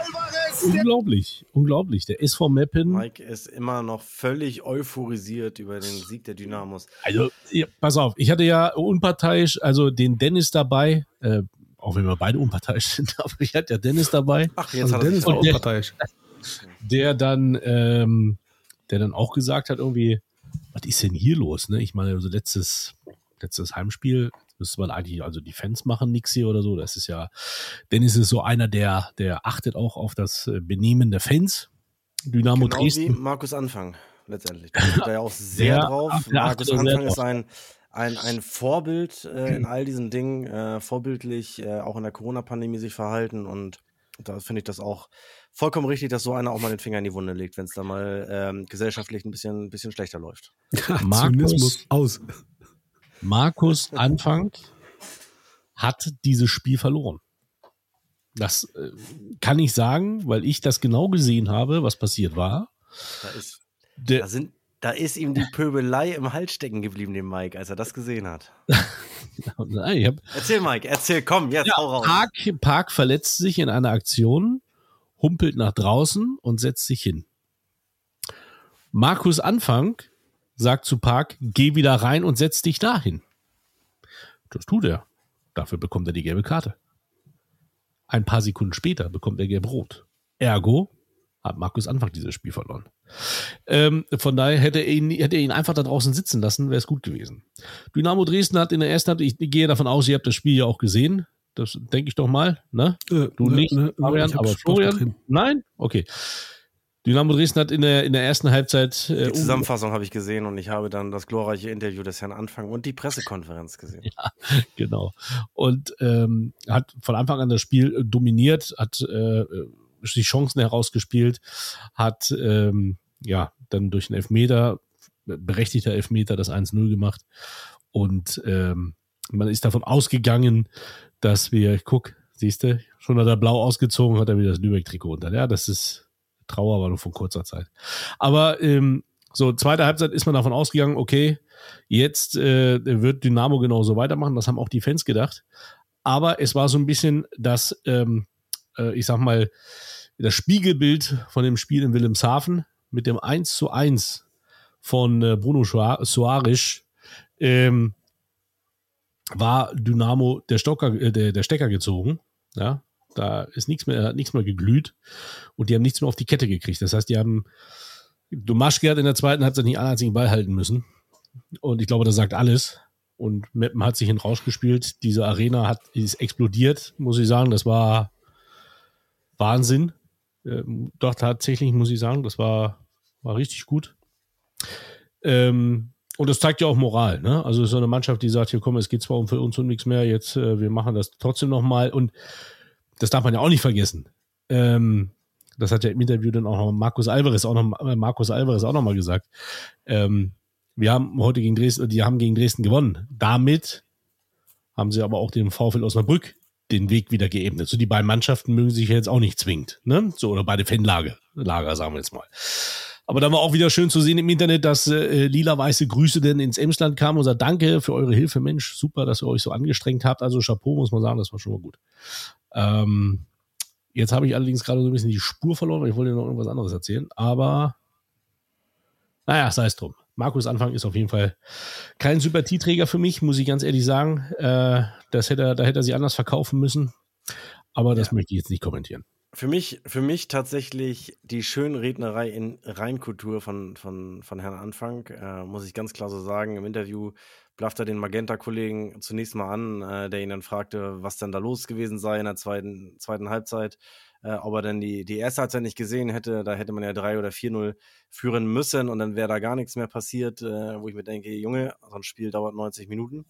Unglaublich, unglaublich. Der SV Meppen. Mike ist immer noch völlig euphorisiert über den Sieg der Dynamos. Also, ja, pass auf, ich hatte ja unparteiisch, also den Dennis dabei, äh, auch wenn wir beide unparteiisch sind, aber ich hatte ja Dennis dabei. Ach, jetzt also hat Dennis war unparteiisch. Der, der dann, ähm, der dann auch gesagt hat, irgendwie, was ist denn hier los? Ne? Ich meine, also letztes, letztes Heimspiel müsste man eigentlich, also die Fans machen nichts hier oder so. Das ist ja, Dennis ist so einer, der, der achtet auch auf das äh, Benehmen der Fans. Dynamo genau Dresden. Wie Markus Anfang letztendlich. Da steht er ja auch sehr der, drauf. Markus Anfang ist ein, ein, ein Vorbild äh, in all diesen Dingen, äh, vorbildlich äh, auch in der Corona-Pandemie sich verhalten und da finde ich das auch vollkommen richtig, dass so einer auch mal den Finger in die Wunde legt, wenn es da mal ähm, gesellschaftlich ein bisschen, ein bisschen schlechter läuft. Markus aus. Markus Anfang hat dieses Spiel verloren. Das äh, kann ich sagen, weil ich das genau gesehen habe, was passiert war. Da ist, Der, da sind, da ist ihm die Pöbelei im Hals stecken geblieben, dem Mike, als er das gesehen hat. Nein, hab, erzähl, Mike, erzähl, komm, jetzt ja, hau raus. Park, Park verletzt sich in einer Aktion, humpelt nach draußen und setzt sich hin. Markus Anfang sagt zu Park, geh wieder rein und setz dich dahin. Das tut er. Dafür bekommt er die gelbe Karte. Ein paar Sekunden später bekommt er gelb rot. Ergo hat Markus Anfang dieses Spiel verloren. Ähm, von daher hätte er, ihn, hätte er ihn einfach da draußen sitzen lassen, wäre es gut gewesen. Dynamo Dresden hat in der ersten Halbzeit, ich gehe davon aus, ihr habt das Spiel ja auch gesehen. Das denke ich doch mal, ne? Äh, du ne, nicht, ne, Marian, aber Florian? Nein? Okay. Dynamo Dresden hat in der, in der ersten Halbzeit. Äh, die Zusammenfassung habe ich gesehen und ich habe dann das glorreiche Interview des Herrn Anfang und die Pressekonferenz gesehen. Ja, genau. Und ähm, hat von Anfang an das Spiel dominiert, hat äh, die Chancen herausgespielt, hat ähm, ja dann durch einen Elfmeter, berechtigter Elfmeter, das 1-0 gemacht. Und ähm, man ist davon ausgegangen, dass wir, guck, siehst du, schon hat er blau ausgezogen, hat er wieder das Lübeck-Trikot unter. Ja, das ist Trauer, aber nur von kurzer Zeit. Aber ähm, so, zweite Halbzeit ist man davon ausgegangen, okay, jetzt äh, wird Dynamo genauso weitermachen. Das haben auch die Fans gedacht. Aber es war so ein bisschen das, ähm, äh, ich sag mal, das Spiegelbild von dem Spiel in Wilhelmshaven mit dem 1 zu 1 von äh, Bruno Soares ähm, war Dynamo der, Stocker, äh, der, der Stecker gezogen. Ja, da ist nichts mehr, hat nichts mehr geglüht und die haben nichts mehr auf die Kette gekriegt. Das heißt, die haben Domaschke hat in der zweiten Halbzeit nicht einen einzigen Ball halten müssen. Und ich glaube, das sagt alles. Und Meppen hat sich in Rausch gespielt. Diese Arena hat, ist explodiert, muss ich sagen. Das war Wahnsinn. Ähm, doch tatsächlich muss ich sagen, das war, war richtig gut. Ähm, und das zeigt ja auch Moral, ne? Also so eine Mannschaft, die sagt, hier komm, es geht zwar um für uns um nichts mehr, jetzt äh, wir machen das trotzdem nochmal. Und das darf man ja auch nicht vergessen. Ähm, das hat ja im Interview dann auch noch Markus Alvarez auch noch äh, Markus Alvarez auch noch mal gesagt. Ähm, wir haben heute gegen Dresden, die haben gegen Dresden gewonnen. Damit haben sie aber auch dem VfL Osnabrück den Weg wieder geebnet. So die beiden Mannschaften mögen sich jetzt auch nicht zwingend, ne? So oder beide Fanlager, Lager sagen wir jetzt mal. Aber da war auch wieder schön zu sehen im Internet, dass äh, lila-weiße Grüße denn ins Emsland kamen und sagt, danke für eure Hilfe, Mensch, super, dass ihr euch so angestrengt habt. Also Chapeau, muss man sagen, das war schon mal gut. Ähm, jetzt habe ich allerdings gerade so ein bisschen die Spur verloren, ich wollte noch irgendwas anderes erzählen, aber naja, sei es drum. Markus Anfang ist auf jeden Fall kein Sympathieträger für mich, muss ich ganz ehrlich sagen. Äh, das hätte er, da hätte er sie anders verkaufen müssen. Aber das ja. möchte ich jetzt nicht kommentieren. Für mich, für mich tatsächlich die Schönrednerei in Reinkultur von, von, von Herrn Anfang, äh, muss ich ganz klar so sagen. Im Interview blafft er den Magenta-Kollegen zunächst mal an, äh, der ihn dann fragte, was denn da los gewesen sei in der zweiten, zweiten Halbzeit äh, ob er denn die, die erste Halbzeit nicht gesehen hätte, da hätte man ja 3 oder 4-0 führen müssen und dann wäre da gar nichts mehr passiert, äh, wo ich mir denke, Junge, so ein Spiel dauert 90 Minuten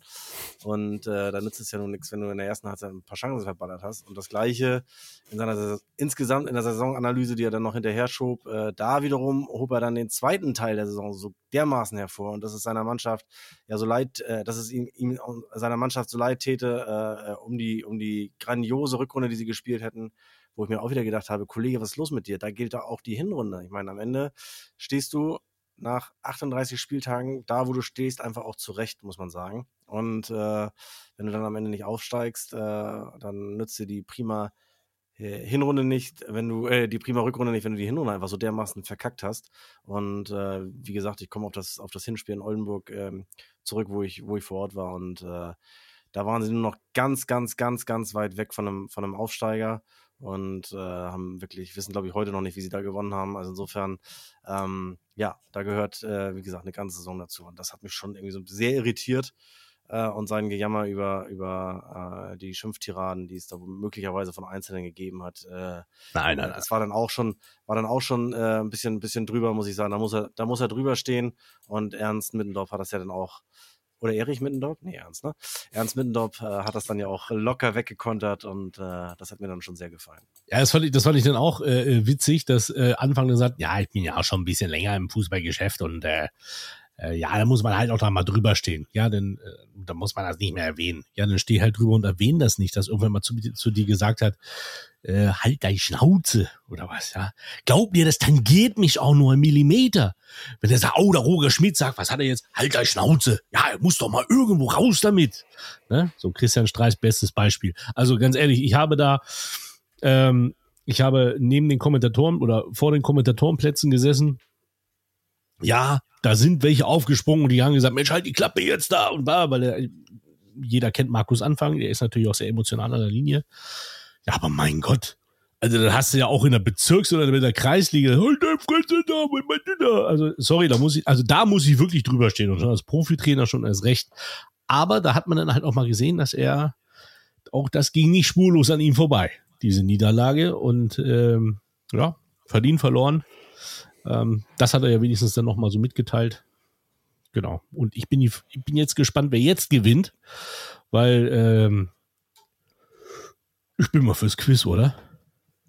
und äh, da nützt es ja nun nichts, wenn du in der ersten Halbzeit ein paar Chancen verballert hast. Und das Gleiche in seiner insgesamt in der Saisonanalyse, die er dann noch hinterher schob, äh, da wiederum hob er dann den zweiten Teil der Saison so dermaßen hervor und das ist seiner Mannschaft ja so leid, äh, dass es ihm, ihm seiner Mannschaft so leid täte, äh, äh, um die um die grandiose Rückrunde, die sie gespielt hätten, wo ich mir auch wieder gedacht habe, Kollege, was ist los mit dir? Da gilt da auch die Hinrunde. Ich meine, am Ende stehst du nach 38 Spieltagen da, wo du stehst, einfach auch zurecht, muss man sagen. Und äh, wenn du dann am Ende nicht aufsteigst, äh, dann nützt dir die prima äh, Hinrunde nicht, wenn du äh, die prima Rückrunde nicht, wenn du die Hinrunde einfach so dermaßen verkackt hast. Und äh, wie gesagt, ich komme auf das auf das Hinspiel in Oldenburg ähm, zurück, wo ich wo ich vor Ort war und äh, da waren sie nur noch ganz, ganz, ganz, ganz weit weg von einem von einem Aufsteiger und äh, haben wirklich, wissen glaube ich heute noch nicht, wie sie da gewonnen haben. Also insofern, ähm, ja, da gehört, äh, wie gesagt, eine ganze Saison dazu. Und das hat mich schon irgendwie so sehr irritiert äh, und sein Gejammer über, über äh, die Schimpftiraden, die es da möglicherweise von Einzelnen gegeben hat. Äh, nein, nein, nein. Das war dann auch schon, war dann auch schon äh, ein bisschen, ein bisschen drüber, muss ich sagen. Da muss er, da muss er drüber stehen. Und Ernst Mittendorf hat das ja dann auch oder Erich Mittendorf? Nee, Ernst, ne? Ernst Mittendorf äh, hat das dann ja auch locker weggekontert und äh, das hat mir dann schon sehr gefallen. Ja, das fand ich, das fand ich dann auch äh, witzig, dass äh, Anfang gesagt, ja, ich bin ja auch schon ein bisschen länger im Fußballgeschäft und äh, äh, ja, da muss man halt auch da mal drüber stehen. Ja, denn äh, da muss man das nicht mehr erwähnen. Ja, dann steh halt drüber und erwähne das nicht, dass irgendwann mal zu, zu dir gesagt hat, äh, halt deine Schnauze oder was, ja. Glaub mir, das tangiert mich auch nur ein Millimeter. Wenn der sagt, oh, der Roger Schmidt sagt, was hat er jetzt? Halt deine Schnauze. Ja, er muss doch mal irgendwo raus damit. Ne? So Christian Streis bestes Beispiel. Also ganz ehrlich, ich habe da, ähm, ich habe neben den Kommentatoren oder vor den Kommentatorenplätzen gesessen. Ja, da sind welche aufgesprungen und die haben gesagt, Mensch, halt die Klappe jetzt da und war, weil der, jeder kennt Markus Anfang, der ist natürlich auch sehr emotional an der Linie. Ja, aber mein Gott, also da hast du ja auch in der Bezirks- oder in der Kreisliga, halt da, mein. Also sorry, da muss ich, also da muss ich wirklich drüber stehen und schon als Profitrainer schon als recht. Aber da hat man dann halt auch mal gesehen, dass er auch das ging nicht spurlos an ihm vorbei diese Niederlage und ähm, ja, verdient verloren. Ähm, das hat er ja wenigstens dann nochmal so mitgeteilt. Genau. Und ich bin, ich bin jetzt gespannt, wer jetzt gewinnt, weil ähm, ich bin mal fürs Quiz, oder?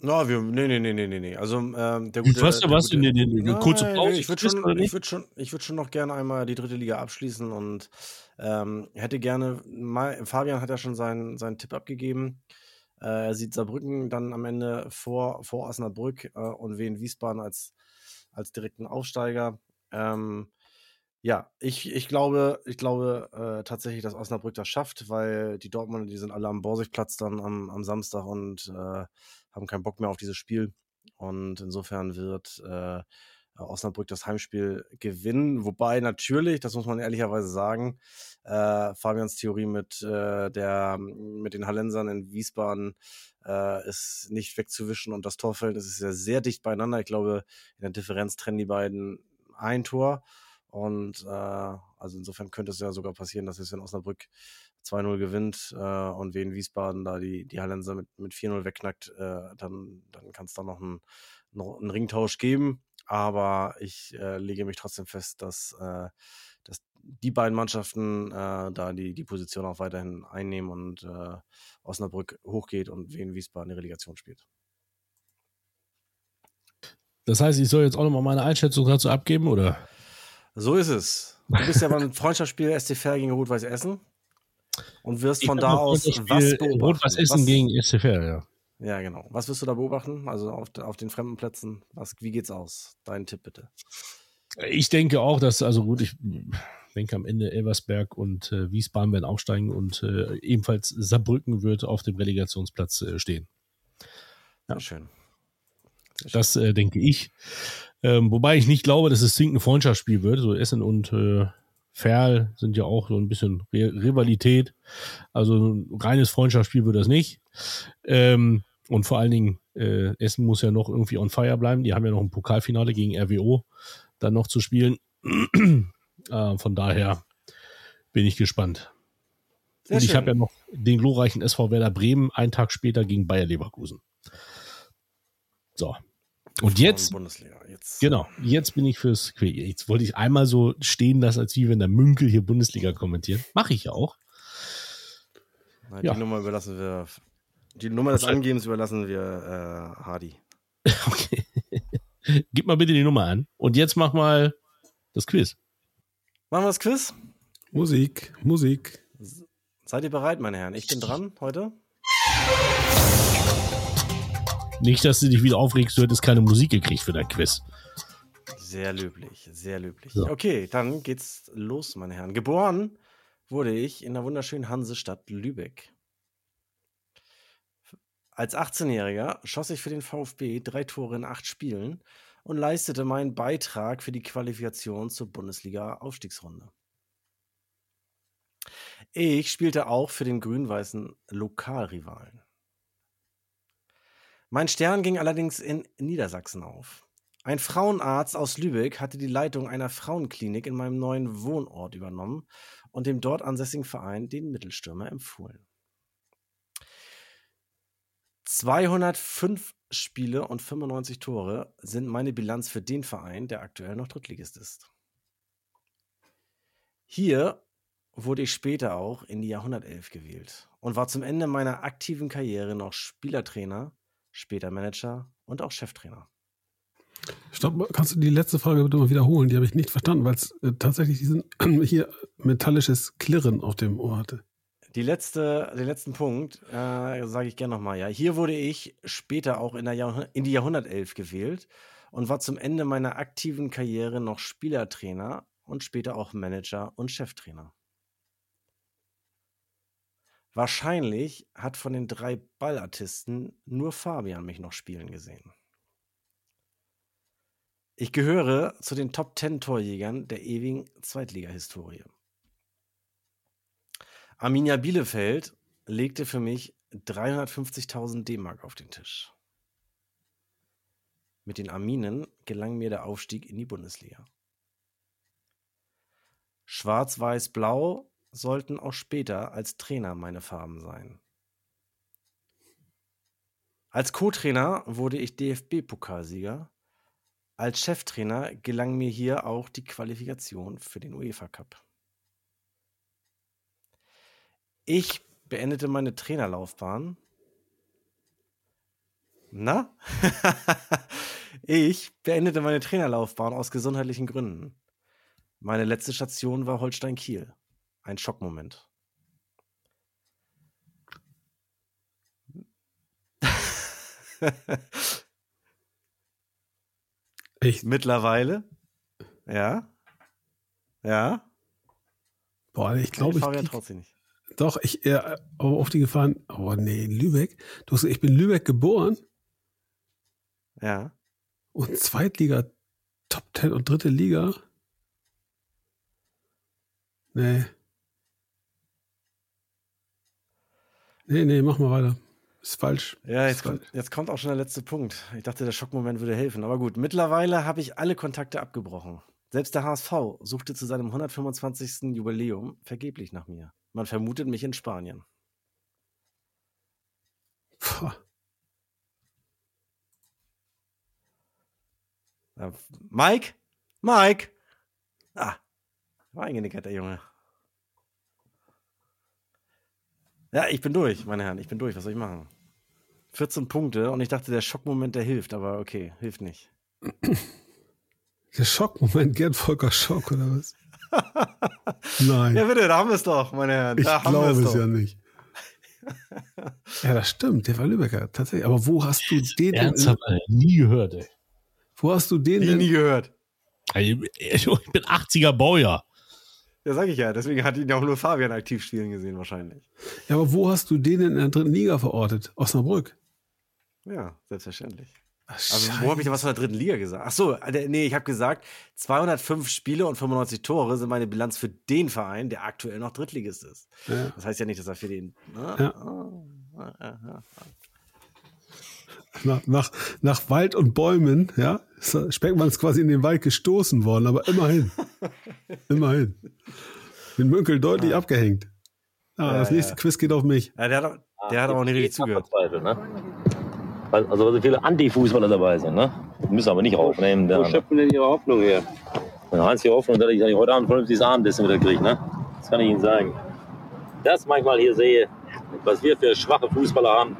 No, wir, nee, nee, nee, nee, nee. Also, ähm, der gute. Hast ja was in der kurze Pause. Ich würde schon, ich würd schon, ich würd schon noch gerne einmal die dritte Liga abschließen und ähm, hätte gerne, mal, Fabian hat ja schon seinen, seinen Tipp abgegeben. Äh, er sieht Saarbrücken dann am Ende vor, vor Osnabrück äh, und Wien Wiesbaden als, als direkten Aufsteiger. Ähm, ja, ich, ich glaube, ich glaube äh, tatsächlich, dass Osnabrück das schafft, weil die Dortmunder, die sind alle am Borsigplatz dann am, am Samstag und äh, haben keinen Bock mehr auf dieses Spiel. Und insofern wird äh, Osnabrück das Heimspiel gewinnen. Wobei natürlich, das muss man ehrlicherweise sagen, äh, Fabians Theorie mit, äh, der, mit den Hallensern in Wiesbaden äh, ist nicht wegzuwischen und das Torfeld ist ja sehr dicht beieinander. Ich glaube, in der Differenz trennen die beiden ein Tor. Und äh, also insofern könnte es ja sogar passieren, dass es in Osnabrück 2-0 gewinnt äh, und wen Wiesbaden da die, die Hallenser mit, mit 4-0 wegknackt, äh, dann, dann kann es da noch einen, noch einen Ringtausch geben. Aber ich äh, lege mich trotzdem fest, dass, äh, dass die beiden Mannschaften äh, da die, die Position auch weiterhin einnehmen und äh, Osnabrück hochgeht und Wien Wiesbaden die Relegation spielt. Das heißt, ich soll jetzt auch nochmal meine Einschätzung dazu abgeben, oder? So ist es. Du bist ja beim Freundschaftsspiel SC Fair gegen Rot-Weiß Essen und wirst von da aus was beobachten. Rot-Weiß Essen was, gegen SC Fair, ja. Ja, genau. Was wirst du da beobachten? Also auf, auf den fremden Plätzen, was, wie geht's aus? Dein Tipp bitte. Ich denke auch, dass, also gut, ich denke am Ende Elversberg und äh, Wiesbaden werden aufsteigen und äh, ebenfalls Saarbrücken wird auf dem Relegationsplatz äh, stehen. Ja. Sehr schön. Sehr das äh, denke ich. Ähm, wobei ich nicht glaube, dass es zwingend ein Freundschaftsspiel wird. So Essen und äh, Ferl sind ja auch so ein bisschen Re Rivalität. Also ein reines Freundschaftsspiel wird das nicht. Ähm, und vor allen Dingen, äh, Essen muss ja noch irgendwie on fire bleiben. Die haben ja noch ein Pokalfinale gegen RWO dann noch zu spielen. äh, von daher bin ich gespannt. Sehr und ich habe ja noch den glorreichen SV Werder Bremen einen Tag später gegen Bayer Leverkusen. So. Und jetzt, jetzt, genau, jetzt bin ich fürs Quiz. Jetzt wollte ich einmal so stehen lassen, als wie wenn der Münkel hier Bundesliga kommentiert. Mache ich ja auch. Die ja. Nummer überlassen wir die Nummer des Angebens überlassen wir äh, Hardy. Okay. Gib mal bitte die Nummer an. Und jetzt mach mal das Quiz. Machen wir das Quiz? Musik, Musik. Seid ihr bereit, meine Herren? Ich bin dran heute. Nicht, dass du dich wieder aufregst, du hättest keine Musik gekriegt für dein Quiz. Sehr löblich, sehr löblich. So. Okay, dann geht's los, meine Herren. Geboren wurde ich in der wunderschönen Hansestadt Lübeck. Als 18-Jähriger schoss ich für den VfB drei Tore in acht Spielen und leistete meinen Beitrag für die Qualifikation zur Bundesliga-Aufstiegsrunde. Ich spielte auch für den grün-weißen Lokalrivalen. Mein Stern ging allerdings in Niedersachsen auf. Ein Frauenarzt aus Lübeck hatte die Leitung einer Frauenklinik in meinem neuen Wohnort übernommen und dem dort ansässigen Verein den Mittelstürmer empfohlen. 205 Spiele und 95 Tore sind meine Bilanz für den Verein, der aktuell noch Drittligist ist. Hier wurde ich später auch in die Jahrhundertelf gewählt und war zum Ende meiner aktiven Karriere noch Spielertrainer, später Manager und auch Cheftrainer. Stopp, kannst du die letzte Frage bitte mal wiederholen? Die habe ich nicht verstanden, weil es äh, tatsächlich diesen hier metallisches Klirren auf dem Ohr hatte. Die letzte, den letzten Punkt äh, sage ich gerne nochmal. Ja, hier wurde ich später auch in, der in die Jahrhundertelf gewählt und war zum Ende meiner aktiven Karriere noch Spielertrainer und später auch Manager und Cheftrainer. Wahrscheinlich hat von den drei Ballartisten nur Fabian mich noch spielen gesehen. Ich gehöre zu den Top 10 Torjägern der ewigen Zweitligahistorie. Arminia Bielefeld legte für mich 350.000 D-Mark auf den Tisch. Mit den Arminen gelang mir der Aufstieg in die Bundesliga. Schwarz-Weiß-Blau sollten auch später als Trainer meine Farben sein. Als Co-Trainer wurde ich DFB-Pokalsieger als Cheftrainer gelang mir hier auch die Qualifikation für den UEFA Cup. Ich beendete meine Trainerlaufbahn. Na? ich beendete meine Trainerlaufbahn aus gesundheitlichen Gründen. Meine letzte Station war Holstein Kiel. Ein Schockmoment. Echt? Mittlerweile? Ja? Ja? Boah, ich glaube, ich. Nicht. Doch, ich äh, auf die Gefahren. Oh nee, Lübeck. Du hast, ich bin Lübeck geboren. Ja. Und Zweitliga, Top 10 und dritte Liga. Nee. Nee, nee, mach mal weiter. Ist falsch. Ja, jetzt, ist kommt, falsch. jetzt kommt auch schon der letzte Punkt. Ich dachte, der Schockmoment würde helfen. Aber gut, mittlerweile habe ich alle Kontakte abgebrochen. Selbst der HSV suchte zu seinem 125. Jubiläum vergeblich nach mir. Man vermutet mich in Spanien. Puh. Mike? Mike? Ah, war eingenickert, der Junge. Ja, ich bin durch, meine Herren. Ich bin durch. Was soll ich machen? 14 Punkte und ich dachte, der Schockmoment, der hilft, aber okay, hilft nicht. Der Schockmoment, Gerd Volker Schock oder was? Nein. Ja, bitte, da haben wir es doch, meine Herren. ich Da haben glaube es doch. ja nicht. Ja, das stimmt, der war Lübecker, tatsächlich. Aber wo hast du den denn? Ernsthaft, Alter, nie gehört, ey. Wo hast du den Nie, denn? nie gehört. Ich bin 80er Baujahr. Ja, sag ich ja. Deswegen hat ihn ja auch nur Fabian aktiv spielen gesehen, wahrscheinlich. Ja, aber wo hast du den denn in der dritten Liga verortet? Osnabrück. Ja, selbstverständlich. Ach, Also, wo habe ich denn was von der dritten Liga gesagt? Ach so, nee, ich habe gesagt, 205 Spiele und 95 Tore sind meine Bilanz für den Verein, der aktuell noch Drittligist ist. Ja. Das heißt ja nicht, dass er für den. Ne? Ja. Ah, ah, ah, ah. Nach, nach, nach Wald und Bäumen, ja, ist Speckmann ist quasi in den Wald gestoßen worden, aber immerhin. immerhin. Den Münkel deutlich abgehängt. Ah, Ja, das nächste ja. Quiz geht auf mich. Ja, der, hat, auch- der hat aber auch nicht richtig zugehört. Verzweifelt, ne? Weil- Also, weil so viele Anti-Fußballer dabei sind, ne? Müssen aber nicht aufnehmen. Wo schöpfen denn Ihre Hoffnung her? der einzige Hoffnung, dass ich, dass ich heute Abend vernünftiges Abendessen wieder kriege, ne? Das kann ich Ihnen sagen. Das manchmal hier sehe, was wir für schwache Fußballer haben.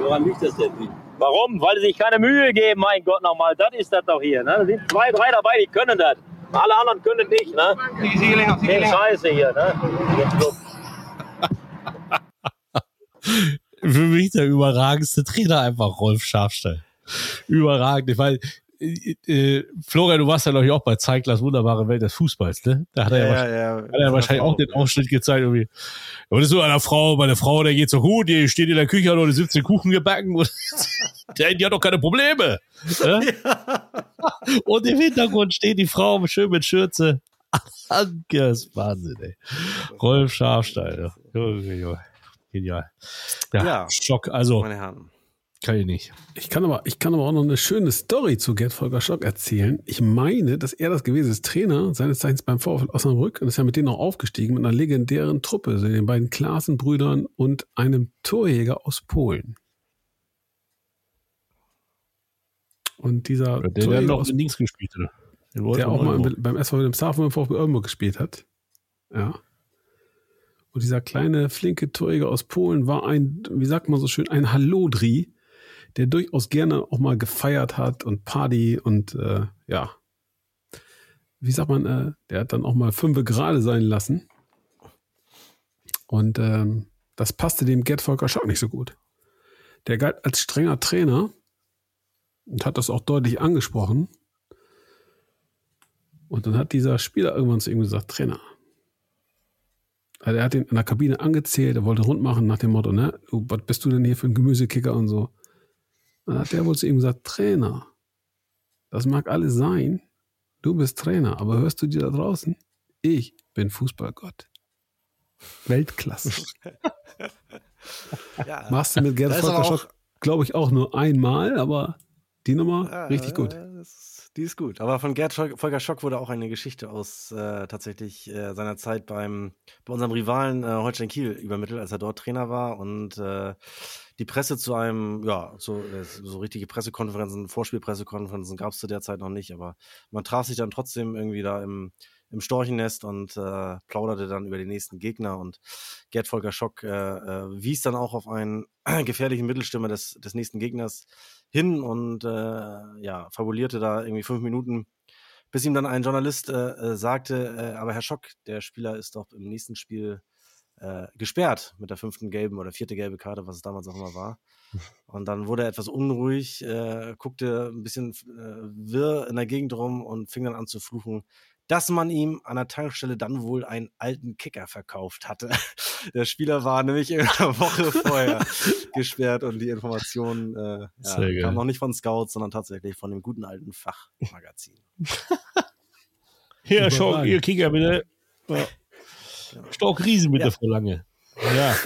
Woran liegt das denn? Warum? Weil sie sich keine Mühe geben, mein Gott nochmal. Das ist das doch hier, ne? Da sind zwei, drei dabei, die können das. Alle anderen können nicht, ne? Den Scheiße hier, ne? Für mich der überragendste Trainer einfach Rolf Schafstein. Überragend, weil äh, äh, Florian, du warst ja glaube ich auch bei Zeiglers wunderbare Welt des Fußballs, ne? Da hat er ja, wahrscheinlich, ja, hat er wahrscheinlich auch den Ausschnitt gezeigt irgendwie. Ja, Was ist so einer Frau, meine Frau, der geht so gut, die steht in der Küche, hat noch die 17 Kuchen gebacken und der, die hat doch keine Probleme. Ne? Und im Hintergrund steht die Frau schön mit Schürze. Das ist Wahnsinn, ey. Rolf Schafstein. ja. Junge, Junge. Genial. Ja, Ja. Schock. Also, Meine Herren. kann ich nicht. Ich kann aber, ich kann aber auch noch eine schöne Story zu Gerd Volker Schock erzählen. Ich meine, dass er das gewesen ist, Trainer seines Zeichens beim VfL Osnabrück und ist ja mit denen auch aufgestiegen mit einer legendären Truppe, also den beiden Klaassen-Brüdern und einem Torjäger aus Polen. Und dieser Der, der Torjäger noch aus in Links gespielt hat. Der auch mal beim SV Wilhelmshaven und VfB Oldenburg gespielt hat. Ja. Und dieser kleine, flinke Torjäger aus Polen war ein, wie sagt man so schön, ein Hallodri, der durchaus gerne auch mal gefeiert hat und Party und äh, ja, wie sagt man, äh, der hat dann auch mal fünfe gerade sein lassen. Und ähm, das passte dem Gerd Volker Schock nicht so gut. Der galt als strenger Trainer und hat das auch deutlich angesprochen. Und dann hat dieser Spieler irgendwann zu ihm gesagt, Trainer. Also er hat ihn in der Kabine angezählt, er wollte rund machen nach dem Motto, ne, du, was bist du denn hier für ein Gemüsekicker und so. Dann hat der wohl zu ihm gesagt, Trainer, das mag alles sein, du bist Trainer, aber hörst du dir da draußen? Ich bin Fußballgott. Weltklasse. ja, Machst du mit Gerd Volker glaube ich, auch nur einmal, aber die Nummer ja, richtig gut. Das, die ist gut. Aber von Gerd Volker Schock wurde auch eine Geschichte aus äh, tatsächlich äh, seiner Zeit beim, bei unserem Rivalen äh, Holstein Kiel übermittelt, als er dort Trainer war. Und äh, die Presse zu einem, ja, so, äh, so richtige Pressekonferenzen, Vorspielpressekonferenzen gab es zu der Zeit noch nicht, aber man traf sich dann trotzdem irgendwie da im, im Storchennest und äh, plauderte dann über den nächsten Gegner. Und Gerd Volker Schock äh, äh, wies dann auch auf einen gefährlichen Mittelstimmer des, des nächsten Gegners hin und äh, ja, fabulierte da irgendwie fünf Minuten, bis ihm dann ein Journalist äh, äh sagte, äh, aber Herr Schock, der Spieler ist doch im nächsten Spiel äh, gesperrt mit der fünften gelben oder vierte gelbe Karte, was es damals auch immer war. Und dann wurde er etwas unruhig, äh, guckte ein bisschen äh, wirr in der Gegend rum und fing dann an zu fluchen dass man ihm an der Tankstelle dann wohl einen alten Kicker verkauft hatte. Der Spieler war nämlich in einer Woche vorher gesperrt und die Information äh, ja, kam noch nicht von Scouts, sondern tatsächlich von dem guten alten Fachmagazin. Hier, schau, ihr Kicker bitte. Ja. Stock Riesen bitte ja. für lange. Ja.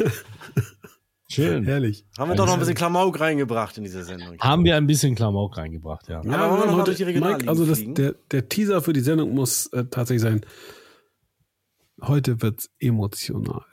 Schön. Herrlich. Haben wir doch noch ein bisschen Klamauk reingebracht in diese Sendung. Haben wir ein bisschen Klamauk reingebracht, ja. ja aber wollen wir noch durch die Mike, Also das, der, der Teaser für die Sendung muss äh, tatsächlich sein. Heute wird's emotional.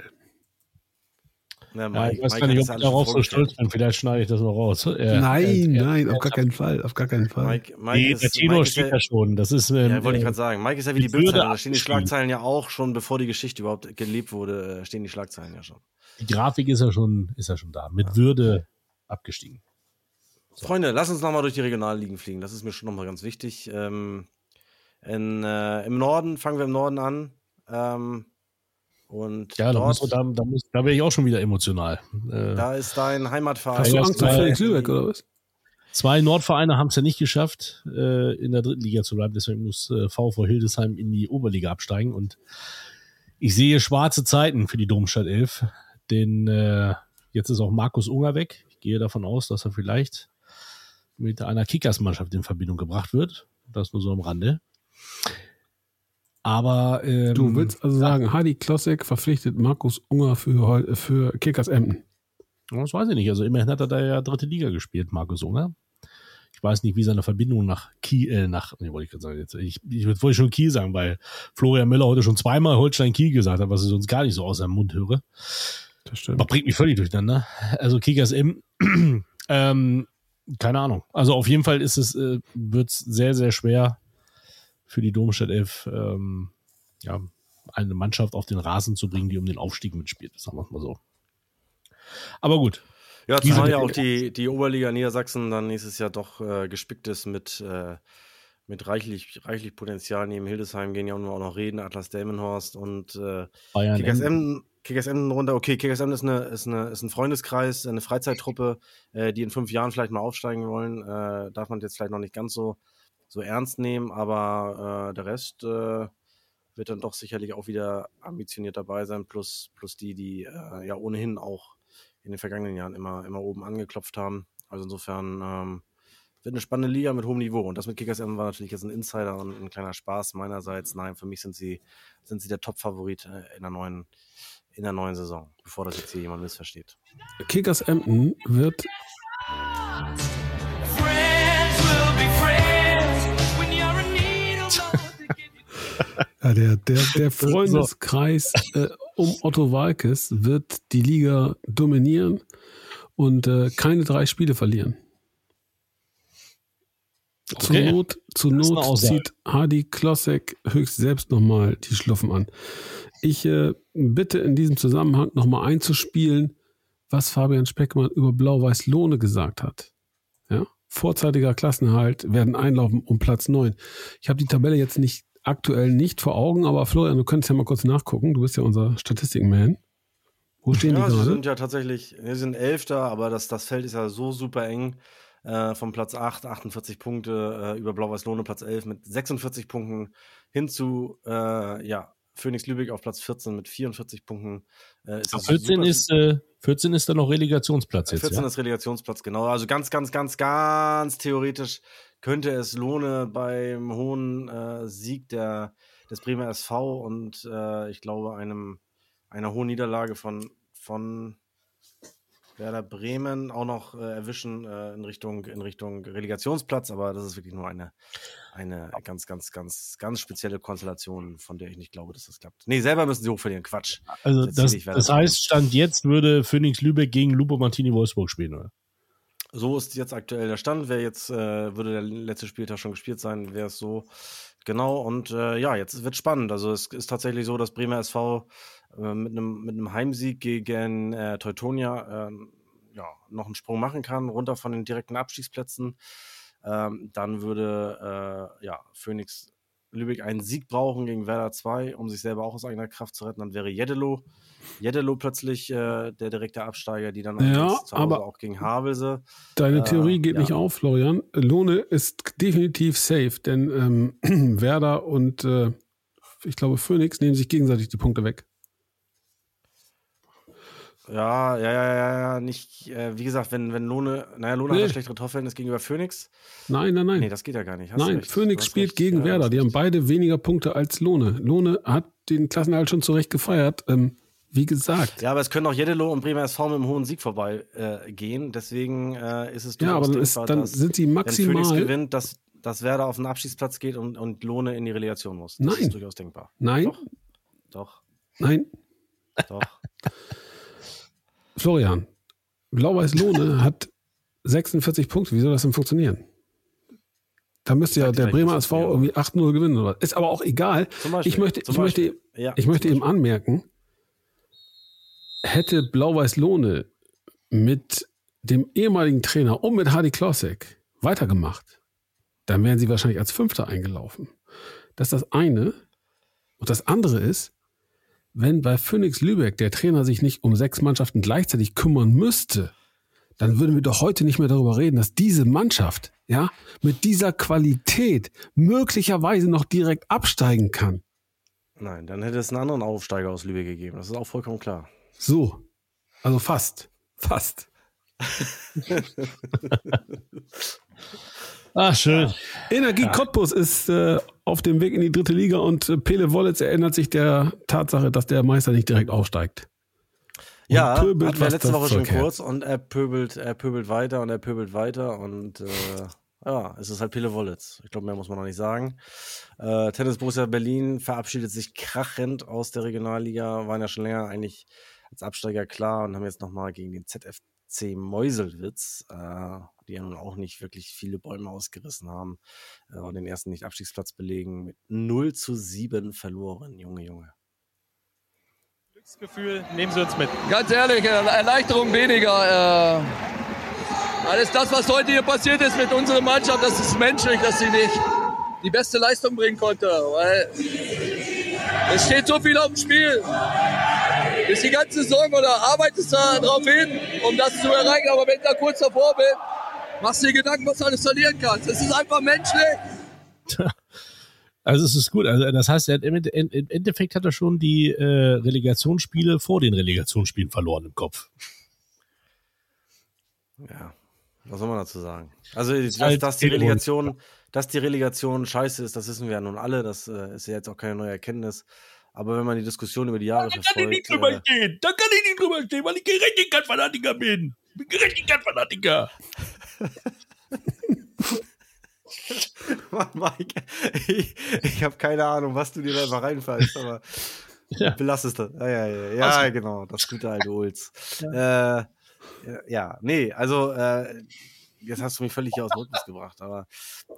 Ja, Mike, ja, ich weiß Mike gar nicht, ob ich darauf so stolz bin. Vielleicht schneide ich das noch raus. Er, nein, er, nein, auf gar keinen Fall. Auf gar keinen Fall. Mike, Mike nee, ist, der Tino steht ja schon. Das ist, ähm, ja, wollte ich gerade sagen. Mike ist ja wie die Bildzeitung. Da stehen die Schlagzeilen ja auch schon, bevor die Geschichte überhaupt gelebt wurde, äh, stehen die Schlagzeilen ja schon. Die Grafik ist ja schon, ist ja schon da. Mit ja. Würde abgestiegen. So. Freunde, lass uns nochmal durch die Regionalligen fliegen. Das ist mir schon nochmal ganz wichtig. Ähm, in, äh, Im Norden, fangen wir im Norden an. Ähm, und ja, dort, da, da, da, muss, da wäre ich auch schon wieder emotional. Äh, da ist dein Heimatverein. Hast du Angst vor Felix Lübeck oder was? Zwei Nordvereine haben es ja nicht geschafft, äh, in der dritten Liga zu bleiben. Deswegen muss äh, VV Hildesheim in die Oberliga absteigen. Und ich sehe schwarze Zeiten für die Domstadt 11. Denn äh, jetzt ist auch Markus Unger weg. Ich gehe davon aus, dass er vielleicht mit einer Kickers-Mannschaft in Verbindung gebracht wird. Das nur so am Rande. Aber ähm, du willst also sagen, Hadi Klossek verpflichtet Markus Unger für, für Kickers Emden. Das weiß ich nicht. Also immerhin hat er da ja dritte Liga gespielt, Markus Unger. Ich weiß nicht, wie seine Verbindung nach Kiel, äh, nach, nee, wollte ich gerade sagen, jetzt, ich, ich wollte schon Kiel sagen, weil Florian Müller heute schon zweimal Holstein Kiel gesagt hat, was ich sonst gar nicht so aus seinem Mund höre. Das stimmt. Aber bringt mich völlig durcheinander. Also Kickers M, ähm, keine Ahnung. Also auf jeden Fall ist es, äh, wird es sehr, sehr schwer, für die Domstadt 11 ähm, ja, eine Mannschaft auf den Rasen zu bringen, die um den Aufstieg mitspielt. Sagen wir mal so. Aber gut. Ja, zumal ja auch die, die Oberliga Niedersachsen dann nächstes Jahr doch äh, gespickt ist mit, äh, mit reichlich, reichlich Potenzial. Neben Hildesheim gehen ja auch noch Reden, Atlas Delmenhorst und äh, Bayern Kickers Emden, Kickers Emden runter. Okay, Kickers Emden ist, eine, ist, eine, ist ein Freundeskreis, eine Freizeittruppe, äh, die in fünf Jahren vielleicht mal aufsteigen wollen. Äh, darf man jetzt vielleicht noch nicht ganz so so ernst nehmen, aber äh, der Rest äh, wird dann doch sicherlich auch wieder ambitioniert dabei sein, plus, plus die, die äh, ja ohnehin auch in den vergangenen Jahren immer, immer oben angeklopft haben. Also insofern ähm, wird eine spannende Liga mit hohem Niveau. Und das mit Kickers M war natürlich jetzt ein Insider und ein kleiner Spaß meinerseits. Nein, für mich sind sie, sind sie der Top-Favorit äh, in der neuen in der neuen Saison, bevor das jetzt hier jemand missversteht. Kickers Emden wird Ja, der, der, der Freundeskreis äh, um Otto Walkes wird die Liga dominieren und äh, keine drei Spiele verlieren. Okay. Zur Not, zur Not zieht Hadi Klossek höchst selbst nochmal die Schluffen an. Ich äh, bitte in diesem Zusammenhang nochmal einzuspielen, was Fabian Speckmann über Blau-Weiß Lohne gesagt hat. Ja? Vorzeitiger Klassenhalt werden einlaufen um Platz 9. Ich habe die Tabelle jetzt nicht aktuell nicht vor Augen, aber Florian, du könntest ja mal kurz nachgucken. Du bist ja unser Statistikman. Wo stehen ja, die gerade? Sie sind ja tatsächlich, wir sind Elfter, aber das, das Feld ist ja so super eng. Äh, vom Platz 8, 48 Punkte, äh, über Blau-Weiß-Lohne Platz 11 mit 46 Punkten hin zu, äh, ja, Phoenix Lübeck auf Platz 14 mit 44 Punkten. Äh, ist 14 ist, 14 äh, ist dann noch Relegationsplatz jetzt. 14 ja? ist Relegationsplatz, genau. Also ganz, ganz, ganz, ganz theoretisch könnte es Lohne beim hohen äh, Sieg der, des Bremer SV und äh, ich glaube einem, einer hohen Niederlage von, von Werder Bremen auch noch äh, erwischen äh, in, Richtung, in Richtung Relegationsplatz, aber das ist wirklich nur eine, eine ganz, ganz, ganz, ganz spezielle Konstellation, von der ich nicht glaube, dass das klappt. Nee, selber müssen sie hochverlieren. Quatsch. Also das, das heißt, Stand jetzt würde Phoenix Lübeck gegen Lupo Martini Wolfsburg spielen, oder? So ist jetzt aktuell der Stand. Wer jetzt, äh, würde der letzte Spieltag schon gespielt sein, wäre es so. Genau, und äh, ja, jetzt wird spannend. Also es ist tatsächlich so, dass Bremer SV äh, mit einem mit einem Heimsieg gegen äh, Teutonia ähm, ja, noch einen Sprung machen kann, runter von den direkten Abstiegsplätzen. Ähm, dann würde äh, ja, Phoenix Lübeck einen Sieg brauchen gegen Werder 2, um sich selber auch aus eigener Kraft zu retten, dann wäre Jeddelo, Jeddelo plötzlich äh, der direkte Absteiger, die dann ja, aber auch gegen Havelse. Deine äh, Theorie geht ja. nicht auf, Florian. Lohne ist definitiv safe, denn ähm, Werder und äh, ich glaube Phoenix nehmen sich gegenseitig die Punkte weg. Ja, ja, ja, ja, ja, nicht, äh, wie gesagt, wenn, wenn Lohne, naja, Lohne nee. hat schlechtere Torverhältnis gegenüber Phoenix. Nein, nein, nein. Nee, das geht ja gar nicht. Hast nein, Phoenix spielt recht. gegen ja, Werder. Die haben beide weniger Punkte als Lohne. Lohne hat den Klassenhalt schon zurecht gefeiert. Ähm, wie gesagt. Ja, aber es können auch Jeddelo und Bremer SV mit einem hohen Sieg vorbei äh, gehen. Deswegen äh, ist es Ja, aber dann, ist, dann dass, sind sie maximal. Wenn Phoenix gewinnt, dass, dass Werder auf den Abschiedsplatz geht und, und Lohne in die Relegation muss. Das Nein. ist durchaus denkbar. Nein. Doch. Doch. Nein. Doch. Florian, Blau-Weiß-Lohne hat 46 Punkte. Wie soll das denn funktionieren? Da müsste ja der Bremer SV irgendwie 8-0 gewinnen oder was. Ist aber auch egal. ich möchte, ich möchte, ja, ich möchte eben anmerken, hätte Blau-Weiß-Lohne mit dem ehemaligen Trainer und mit Hardy Klosek weitergemacht, dann wären sie wahrscheinlich als Fünfter eingelaufen. Das ist das eine. Und das andere ist, wenn bei Phoenix Lübeck der Trainer sich nicht um sechs Mannschaften gleichzeitig kümmern müsste, dann würden wir doch heute nicht mehr darüber reden, dass diese Mannschaft, ja, mit dieser Qualität möglicherweise noch direkt absteigen kann. Nein, dann hätte es einen anderen Aufsteiger aus Lübeck gegeben. Das ist auch vollkommen klar. So. Also fast. Fast. Ach, schön. Energie ja. Cottbus ist äh, auf dem Weg in die dritte Liga und äh, Pele Wollitz erinnert sich der Tatsache, dass der Meister nicht direkt aufsteigt. Und ja, hatten wir letzte Woche schon kurz und er pöbelt, er pöbelt weiter und er pöbelt weiter und äh, ja, es ist halt Pele Wollitz. Ich glaube, mehr muss man noch nicht sagen. Äh, Tennis Borussia Berlin verabschiedet sich krachend aus der Regionalliga, waren ja schon länger eigentlich als Absteiger klar und haben jetzt nochmal gegen den ZFC Meuselwitz äh, die ja nun auch nicht wirklich viele Bäume ausgerissen haben äh, und den ersten Nicht-Abstiegsplatz belegen, mit 0 zu 7 verloren. Junge, Junge. Glücksgefühl, nehmen Sie uns mit. Ganz ehrlich, Erleichterung weniger. Äh, alles das, was heute hier passiert ist mit unserer Mannschaft, das ist menschlich, dass sie nicht die beste Leistung bringen konnte. Weil es steht so viel auf dem Spiel. Ist die ganze Saison oder arbeitest da drauf hin, um das zu erreichen. Aber wenn du da kurz davor bist, Machst dir Gedanken, was du alles verlieren kannst. Es ist einfach menschlich. Also es ist gut. Also das heißt, im Endeffekt hat er schon die äh, Relegationsspiele vor den Relegationsspielen verloren im Kopf. Ja, was soll man dazu sagen? Also dass, halt dass die Relegation, dass die Relegation scheiße ist, das wissen wir ja nun alle. Das äh, ist ja jetzt auch keine neue Erkenntnis. Aber wenn man die Diskussion über die Jahre da verfolgt... Da kann ich nicht drüber äh, stehen. Da kann ich nicht drüber stehen, weil ich Gerechtigkeitsfanatiker bin. Ich bin Gerechtigkeitsfanatiker. Mann, Mike, ich, ich habe keine Ahnung, was du dir da mal reinfallst, aber ja. belass es dann. Ja, ja, ja, ja also. genau, das gute alte Ulz. Ja. Äh, ja, nee, also äh, jetzt hast du mich völlig hier aus Rhythmus gebracht, aber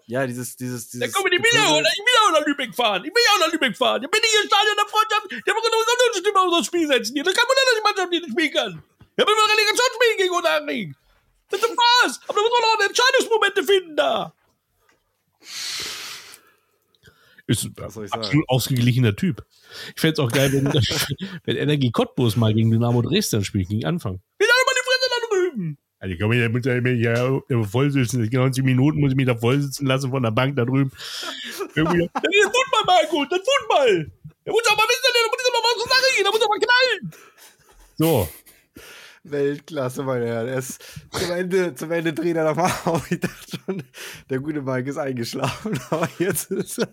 ja, dieses, dieses, dieses. Dann komm, ich will auch, ich will auch nach Lübeck fahren. Ich will auch nach Lübeck fahren. Ich bin nicht im Stadion der Freundschaft. Der muss eine Stimme auf das Spiel setzen. Hier. Das kann man nicht, dass die Mannschaft nicht spielen kann. Ich habe immer Relegationsspiel gegen Unterhaching. Das ist was. Aber da muss man noch Entscheidungsmomente finden da. Ist ein absolut ausgeglichener Typ. Ich fände es auch geil, wenn, wenn Energie Cottbus mal gegen Dynamo Dresden spielt, gegen Anfang. Wie lange mal die Fresse da drüben? Also ich komme, da muss ich mich ja voll sitzen. 90 Minuten muss ich mich da voll sitzen lassen von der Bank da drüben. Irgendwie, das ist Football, Marco, das ist Football. Der muss aber wissen, der muss aber mal zur Sache gehen, der muss aber knallen. So. Weltklasse, meine Herren. Er ist zum Ende, zum Ende dreht er nochmal auf. Ich dachte schon, der gute Mike ist eingeschlafen, aber jetzt ist er.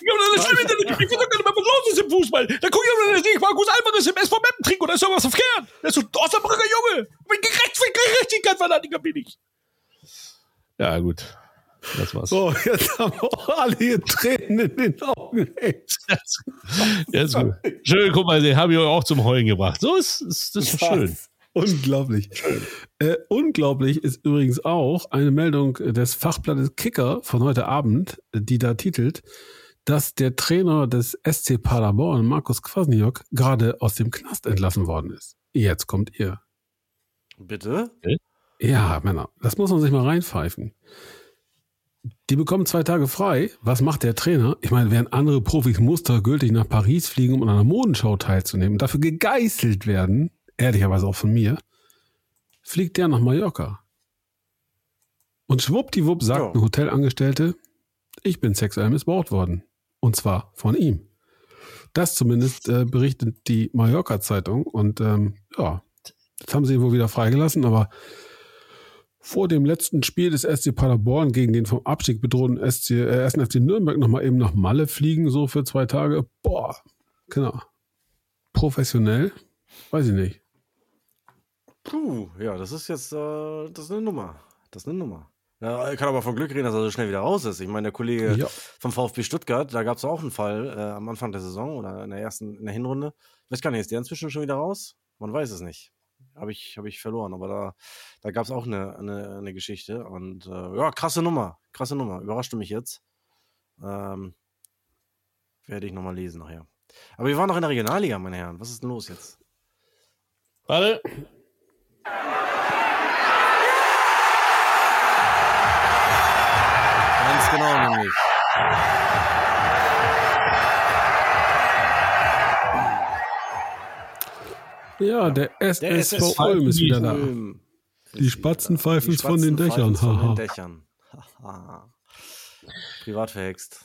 Ja, das ist schlimm, ich weiß doch gar nicht mehr, was los ist im Fußball. Da guck ich mir nicht, Markus Alvarez im SV Meppen trinken oder ist irgendwas verkehrt. Der ist so ein Osnabrücker Junge. Mit Gerechtigkeit Fanatiker bin ich. Ja, gut. Das war's. So, jetzt haben wir auch alle hier Tränen in den Augen. ja, ist gut. Schön, guck mal, den habe ich euch auch zum Heulen gebracht. So ist, ist das ist schön. Unglaublich. Äh, unglaublich ist übrigens auch eine Meldung des Fachblattes Kicker von heute Abend, die da titelt, dass der Trainer des SC Paderborn, Markus Kwasniok, gerade aus dem Knast entlassen worden ist. Jetzt kommt ihr. Bitte? Ja, Männer, das muss man sich mal reinpfeifen. Die bekommen zwei Tage frei. Was macht der Trainer? Ich meine, während andere Profis mustergültig nach Paris fliegen, um an einer Modenschau teilzunehmen und dafür gegeißelt werden, ehrlicherweise auch von mir, fliegt der nach Mallorca. Und schwuppdiwupp sagt ja. eine Hotelangestellte, ich bin sexuell missbraucht worden. Und zwar von ihm. Das zumindest äh, berichtet die Mallorca-Zeitung. Und ähm, ja, jetzt haben sie ihn wohl wieder freigelassen, aber vor dem letzten Spiel des SC Paderborn gegen den vom Abstieg bedrohten SC, äh, 1. FC Nürnberg nochmal eben nach Malle fliegen, so für zwei Tage. Boah, genau. Professionell? Weiß ich nicht. Puh, ja, das ist jetzt äh, das ist eine Nummer. Das ist eine Nummer. Ja, ich kann aber von Glück reden, dass er so schnell wieder raus ist. Ich meine, der Kollege ja. vom VfB Stuttgart, da gab es auch einen Fall äh, am Anfang der Saison oder in der ersten, in der Hinrunde. Ich weiß gar nicht, ist der inzwischen schon wieder raus? Man weiß es nicht habe ich, hab ich verloren. Aber da, da gab es auch eine, eine, eine, Geschichte. Und äh, ja, krasse Nummer. Krasse Nummer. Überraschte mich jetzt. Ähm, werde ich nochmal lesen nachher. Aber wir waren noch in der Regionalliga, meine Herren. Was ist denn los jetzt? Warte. Ganz genau nämlich. Ja, der SSV Ulm ist wieder da. Die Spatzen pfeifen es von den Dächern. Von den Dächern. Privat verhext.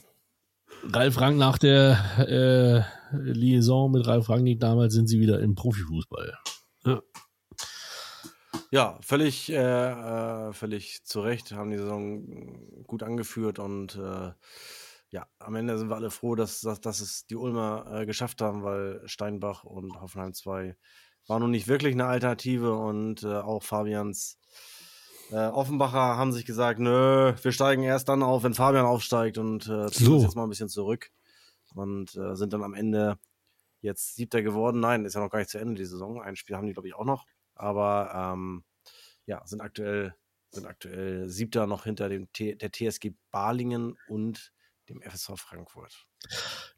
Ralf Rang nach der äh, Liaison mit Ralf Rangnick damals sind sie wieder im Profifußball. Ja. Ja, völlig, äh, äh, völlig zu Recht haben die Saison gut angeführt und äh, ja, am Ende sind wir alle froh, dass, dass, dass es die Ulmer äh, geschafft haben, weil Steinbach und Hoffenheim 2 war nun nicht wirklich eine Alternative und äh, auch Fabians äh, Offenbacher haben sich gesagt, nö, wir steigen erst dann auf, wenn Fabian aufsteigt und äh, ziehen so. uns jetzt mal ein bisschen zurück und äh, sind dann am Ende jetzt Siebter geworden. Nein, ist ja noch gar nicht zu Ende die Saison. Ein Spiel haben die, glaube ich, auch noch. Aber ähm, ja, sind aktuell, sind aktuell Siebter noch hinter dem T der TSG Balingen und dem FSV Frankfurt.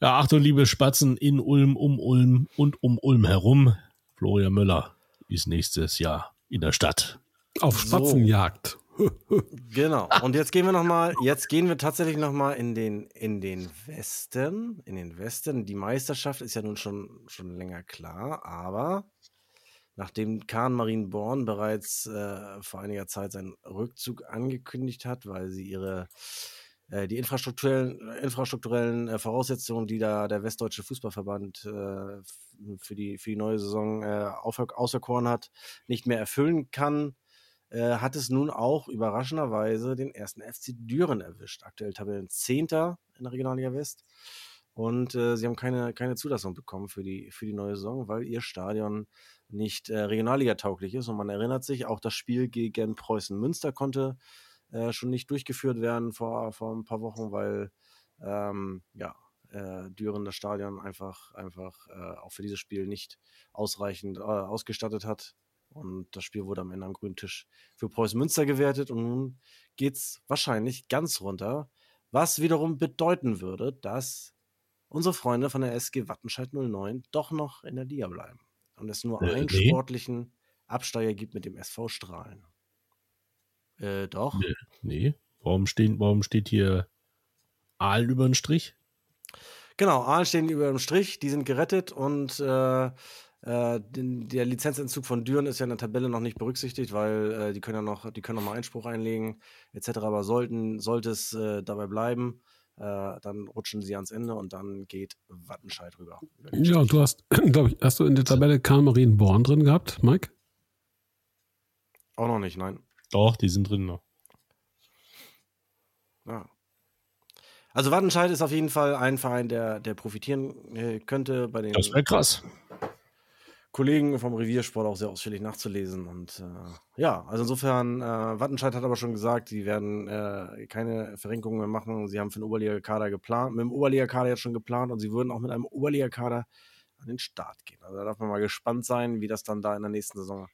Ja, Achtung, liebe Spatzen in Ulm, um Ulm und um Ulm herum. Florian Müller ist nächstes Jahr in der Stadt. Auf Spatzenjagd. So. genau. Und jetzt gehen wir noch mal, jetzt gehen wir tatsächlich noch mal in den, in den Westen, in den Westen. Die Meisterschaft ist ja nun schon, schon länger klar, aber nachdem Kahn Marienborn bereits äh, vor einiger Zeit seinen Rückzug angekündigt hat, weil sie ihre äh, die infrastrukturellen, infrastrukturellen äh, Voraussetzungen, die da der Westdeutsche Fußballverband äh, für, die, für die neue Saison auserkoren hat, nicht mehr erfüllen kann, hat es nun auch überraschenderweise den ersten FC Düren erwischt. Aktuell Tabellen Zehnter in der Regionalliga West. Und äh, sie haben keine, keine Zulassung bekommen für die, für die neue Saison, weil ihr Stadion nicht äh, Regionalliga-tauglich ist. Und man erinnert sich, auch das Spiel gegen Preußen Münster konnte äh, schon nicht durchgeführt werden vor, vor ein paar Wochen, weil ähm, ja, äh, Düren das Stadion einfach, einfach äh, auch für dieses Spiel nicht ausreichend äh, ausgestattet hat. Und das Spiel wurde am Ende am grünen Tisch für Preußen Münster gewertet. Und nun geht es wahrscheinlich ganz runter, was wiederum bedeuten würde, dass unsere Freunde von der SG Wattenscheid 09 doch noch in der Liga bleiben. Und es nur äh, einen nee. sportlichen Absteiger gibt mit dem SV Strahlen. Äh, doch. Nee. nee. Warum, stehen, warum steht hier Aalen über den Strich? Genau, Aalen stehen über dem Strich, die sind gerettet und äh, äh, den, der Lizenzentzug von Düren ist ja in der Tabelle noch nicht berücksichtigt, weil äh, die können ja noch, die können noch mal Einspruch einlegen, etc. Aber sollten, sollte es äh, dabei bleiben, äh, dann rutschen sie ans Ende und dann geht Wattenscheid rüber. Ja, du hast, glaube ich, hast du in der Tabelle Karl Marienborn drin gehabt, Mike? Auch noch nicht, nein. Doch, die sind drin noch. Ja. Also Wattenscheid ist auf jeden Fall ein Verein, der, der profitieren äh, könnte bei den. Das wäre krass. Kollegen vom Reviersport auch sehr ausführlich nachzulesen. Und äh, ja, also insofern, äh, Wattenscheid hat aber schon gesagt, sie werden äh, keine Verrenkungen mehr machen. Sie haben für den Oberliga-Kader geplant, mit dem Oberliga-Kader jetzt schon geplant und sie würden auch mit einem Oberliga-Kader an den Start gehen. Also da darf man mal gespannt sein, wie das dann da in der nächsten Saison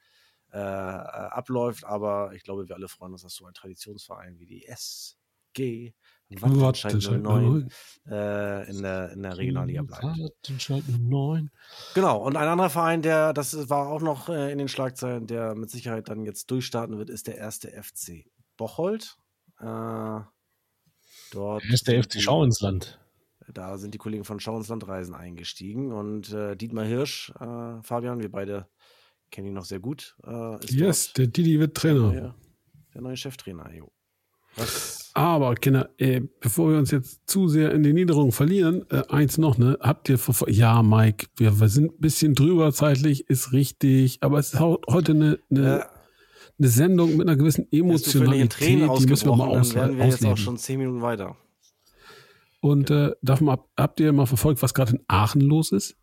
äh, äh, abläuft. Aber ich glaube, wir alle freuen uns, dass so ein Traditionsverein wie die SG Wattenscheid 09 äh, in, der, in der Regionalliga bleibt. Wattenscheid 09. Genau, und ein anderer Verein, der, das war auch noch äh, in den Schlagzeilen, der mit Sicherheit dann jetzt durchstarten wird, ist der erste FC Bocholt. Äh, dort ist der FC Schau ins Land. Da sind die Kollegen von Schau ins Land Reisen eingestiegen und äh, Dietmar Hirsch, äh, Fabian, wir beide kennen ihn noch sehr gut. Äh, yes, der Didi wird Trainer. Der, der neue Cheftrainer, jo. Was? Aber, Kinder, äh, bevor wir uns jetzt zu sehr in die Niederung verlieren, äh, eins noch, ne? Habt ihr vor, ja, Mike, wir, wir, sind ein bisschen drüber zeitlich, ist richtig, aber es ist heute eine, eine, ja. eine Sendung mit einer gewissen Emotionalität, die müssen wir mal aus, dann werden wir ausleben. jetzt auch schon zehn Minuten weiter. Und äh, darf mal, habt ihr mal verfolgt, was gerade in Aachen los ist?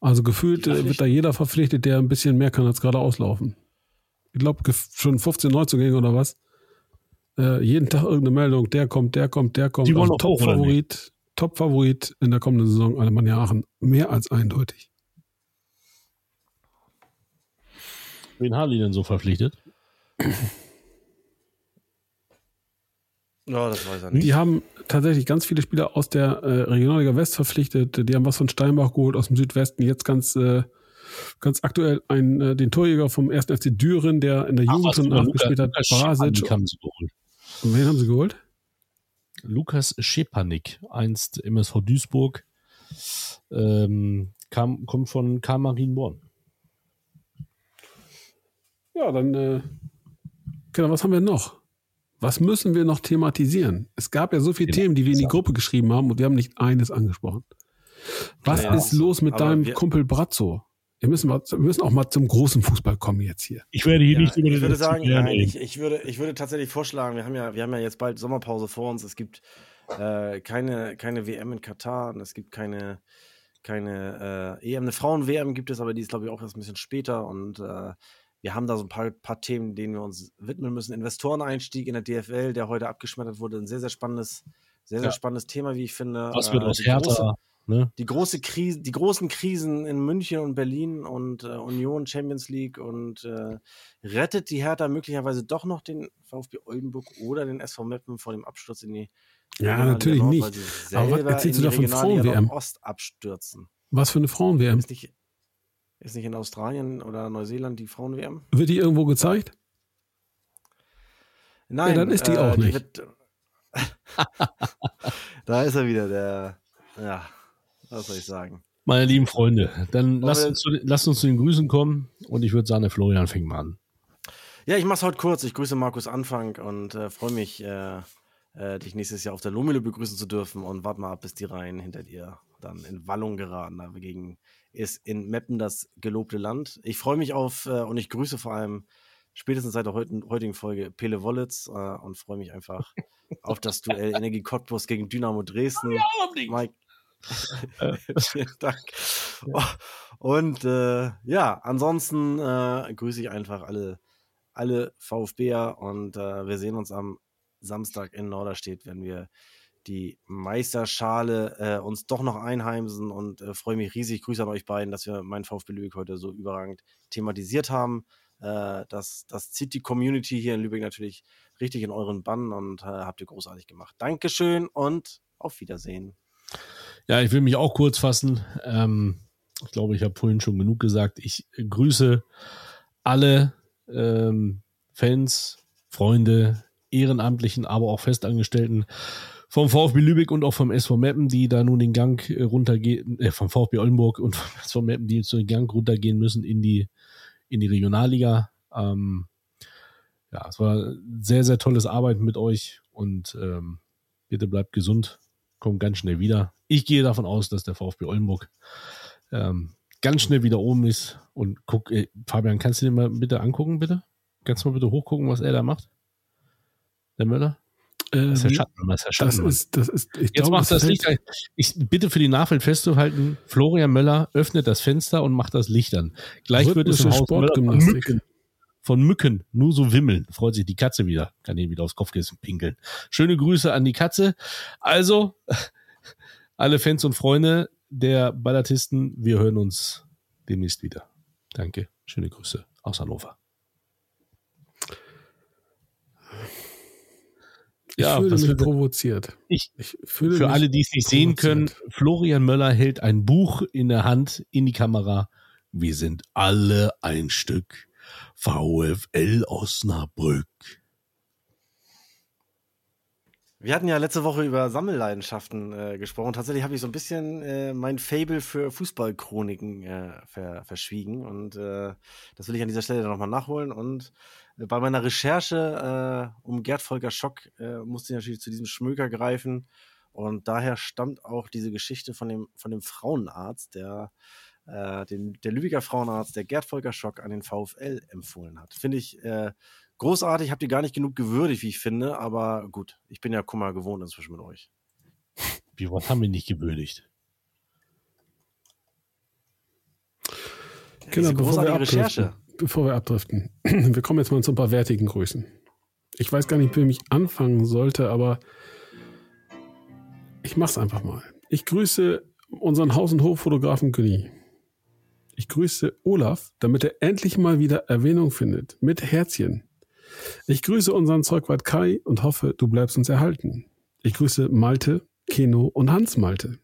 Also gefühlt äh, wird da jeder verpflichtet, der ein bisschen mehr kann als gerade auslaufen. Ich glaube, schon 15 Neuzugänge oder was? Äh, jeden Tag irgendeine Meldung, der kommt, der kommt, der kommt. Die wollen also Top-Favorit, Top-Favorit in der kommenden Saison Alemannia Aachen. Mehr als eindeutig. Wen haben die denn so verpflichtet? Ja, das weiß er nicht. Die haben tatsächlich ganz viele Spieler aus der äh, Regionalliga West verpflichtet. Die haben was von Steinbach geholt aus dem Südwesten. Jetzt ganz, äh, ganz aktuell einen, äh, den Torjäger vom 1. FC Düren, der in der Jugend schon gespielt hat. Barasic. Und wen haben sie geholt? Lukas Schepanik, einst MSV Duisburg, ähm, kam, kommt von Karl Marienborn. Ja, dann, äh, genau, was haben wir noch? Was müssen wir noch thematisieren? Es gab ja so viele ja, Themen, die wir in die Gruppe geschrieben haben und wir haben nicht eines angesprochen. Was ja, ist los mit deinem Kumpel Brazzo? Wir müssen, mal, wir müssen auch mal zum großen Fußball kommen jetzt hier. Ich werde hier ja, nicht über Ich würde sagen, nein, ich, ich, würde, ich würde tatsächlich vorschlagen, wir haben ja, wir haben ja jetzt bald Sommerpause vor uns. Es gibt äh, keine, keine WM in Katar und es gibt keine, keine äh, EM. Eine Frauen-WM gibt es, aber die ist, glaube ich, auch erst ein bisschen später. Und äh, wir haben da so ein paar, paar Themen, denen wir uns widmen müssen. Investoreneinstieg in der DFL, der heute abgeschmettert wurde, ein sehr, sehr spannendes, sehr, sehr ja. spannendes Thema, wie ich finde. Was wird äh, aus Hertha? Ne? Die, große Krise, die großen Krisen in München und Berlin und äh, Union Champions League und äh, rettet die Hertha möglicherweise doch noch den VfB Oldenburg oder den SV Meppen vor dem Absturz in die Ja, natürlich Nord, nicht. Aber was erzählst du da von Frauen-WM? Ost abstürzen. Was für eine Frauen-WM? Ist nicht, ist nicht in Australien oder Neuseeland die Frauen-WM? Wird die irgendwo gezeigt? Nein. Ja, dann ist die äh, auch nicht. Die wird, da ist er wieder, der. Ja. Was soll ich sagen? Meine lieben Freunde, dann lasst uns, zu, lasst uns zu den Grüßen kommen und ich würde sagen, der Florian fängt mal an. Ja, ich mache es heute kurz. Ich grüße Markus Anfang und äh, freue mich, äh, äh, dich nächstes Jahr auf der Lomele begrüßen zu dürfen und warte mal ab, bis die Reihen hinter dir dann in Wallung geraten. Dagegen ist in Meppen das gelobte Land. Ich freue mich auf äh, und ich grüße vor allem spätestens seit der heutigen Folge Pele Wollitz äh, und freue mich einfach auf das Duell Energie Cottbus gegen Dynamo Dresden. Ja, Mike, Vielen Dank. Und äh, ja, ansonsten äh, grüße ich einfach alle, alle VfBer und äh, wir sehen uns am Samstag in Norderstedt, wenn wir die Meisterschale äh, uns doch noch einheimsen und äh, freue mich riesig. Grüße an euch beiden, dass wir meinen VfB Lübeck heute so überragend thematisiert haben. Äh, das, das zieht die Community hier in Lübeck natürlich richtig in euren Bann und äh, habt ihr großartig gemacht. Dankeschön und auf Wiedersehen. Ja, ich will mich auch kurz fassen. Ähm, ich glaube, ich habe vorhin schon genug gesagt. Ich grüße alle ähm, Fans Freunde, Ehrenamtlichen, aber auch Festangestellten vom VfB Lübeck und auch vom SV Meppen, die da nun den Gang äh, runtergehen, äh, vom VfB Oldenburg und vom SV Meppen, die jetzt den Gang runtergehen müssen in die, in die Regionalliga. Ähm, ja, es war sehr, sehr tolles Arbeiten mit euch und ähm, bitte bleibt gesund, kommt ganz schnell wieder. Ich gehe davon aus, dass der VfB Oldenburg ähm, ganz schnell wieder oben ist und guck, äh, Fabian, kannst du dir mal bitte angucken, bitte? Kannst du mal bitte hochgucken, was er da macht? Der Möller? Äh, das ist der Schatten, das ist der Schatten. Das ist, das ist, Jetzt glaube, macht das, das Licht. Ich bitte für die Nachwelt festzuhalten, Florian Möller öffnet das Fenster und macht das Licht an. Gleich wird es im Haus Mücken, von Mücken nur so wimmeln. Freut sich die Katze wieder. Kann ihn wieder aufs Kopfkissen pinkeln. Schöne Grüße an die Katze. Also, alle Fans und Freunde der Ballatisten, wir hören uns demnächst wieder. Danke. Schöne Grüße aus Hannover. Ich ja, fühle mich provoziert. Ich, ich fühle für alle, die es nicht sehen können, Florian Möller hält ein Buch in der Hand in die Kamera. Wir sind alle ein Stück VfL Osnabrück. Wir hatten ja letzte Woche über Sammelleidenschaften äh, gesprochen. Tatsächlich habe ich so ein bisschen äh, mein Fable für Fußballchroniken äh, ver verschwiegen und äh, das will ich an dieser Stelle nochmal nachholen und bei meiner Recherche äh, um Gerd Volker Schock äh, musste ich natürlich zu diesem Schmöker greifen. Und daher stammt auch diese Geschichte von dem, von dem Frauenarzt, der, äh, den, der Lübecker Frauenarzt, der Gerd Volker Schock an den VfL empfohlen hat. Finde ich äh, großartig, habt ihr gar nicht genug gewürdigt, wie ich finde, aber gut, ich bin ja Kummer gewohnt inzwischen mit euch. Wie was haben wir nicht gewürdigt? Genau, bevor wir Recherche bevor wir abdriften, wir kommen jetzt mal zu ein paar wertigen Grüßen. Ich weiß gar nicht, wie ich anfangen sollte, aber ich mach's einfach mal. Ich grüße unseren Haus- und Hoffotografen Günni. Ich grüße Olaf, damit er endlich mal wieder Erwähnung findet. Mit Herzchen. Ich grüße unseren Zeugwart Kai und hoffe, du bleibst uns erhalten. Ich grüße Malte, Keno und Hans Malte.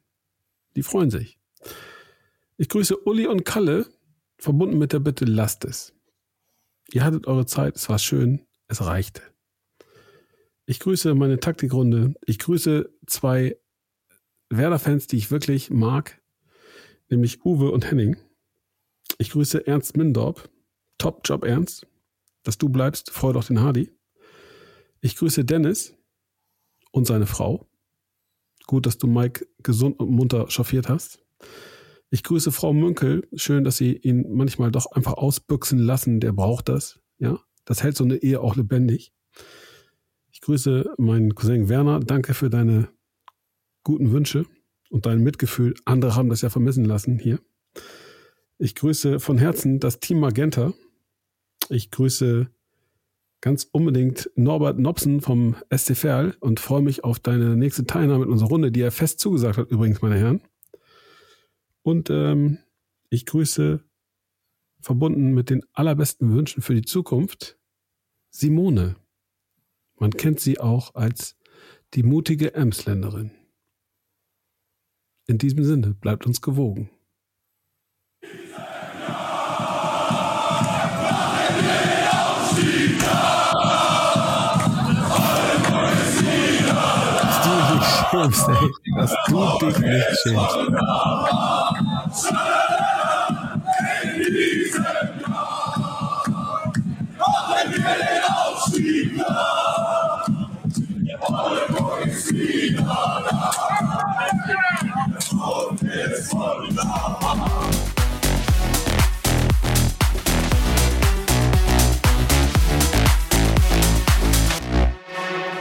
Die freuen sich. Ich grüße Uli und Kalle, verbunden mit der Bitte, lasst es. Ihr hattet eure Zeit, es war schön, es reichte. Ich grüße meine Taktikrunde. Ich grüße zwei Werder-Fans, die ich wirklich mag, nämlich Uwe und Henning. Ich grüße Ernst Mindorp. Top Job, Ernst. Dass du bleibst, freu doch den Hardy. Ich grüße Dennis und seine Frau. Gut, dass du Mike gesund und munter chauffiert hast. Ich grüße Frau Münkel. Schön, dass Sie ihn manchmal doch einfach ausbüchsen lassen. Der braucht das. Ja, das hält so eine Ehe auch lebendig. Ich grüße meinen Cousin Werner. Danke für deine guten Wünsche und dein Mitgefühl. Andere haben das ja vermissen lassen hier. Ich grüße von Herzen das Team Magenta. Ich grüße ganz unbedingt Norbert Nobsen vom SC Verl und freue mich auf deine nächste Teilnahme in unserer Runde, die er fest zugesagt hat, übrigens, meine Herren. Und ähm, ich grüße, verbunden mit den allerbesten Wünschen für die Zukunft, Simone. Man kennt sie auch als die mutige Emsländerin. In diesem Sinne, bleibt uns gewogen. Schämst, ey. Dass du dich nicht schämst. Und jetzt voll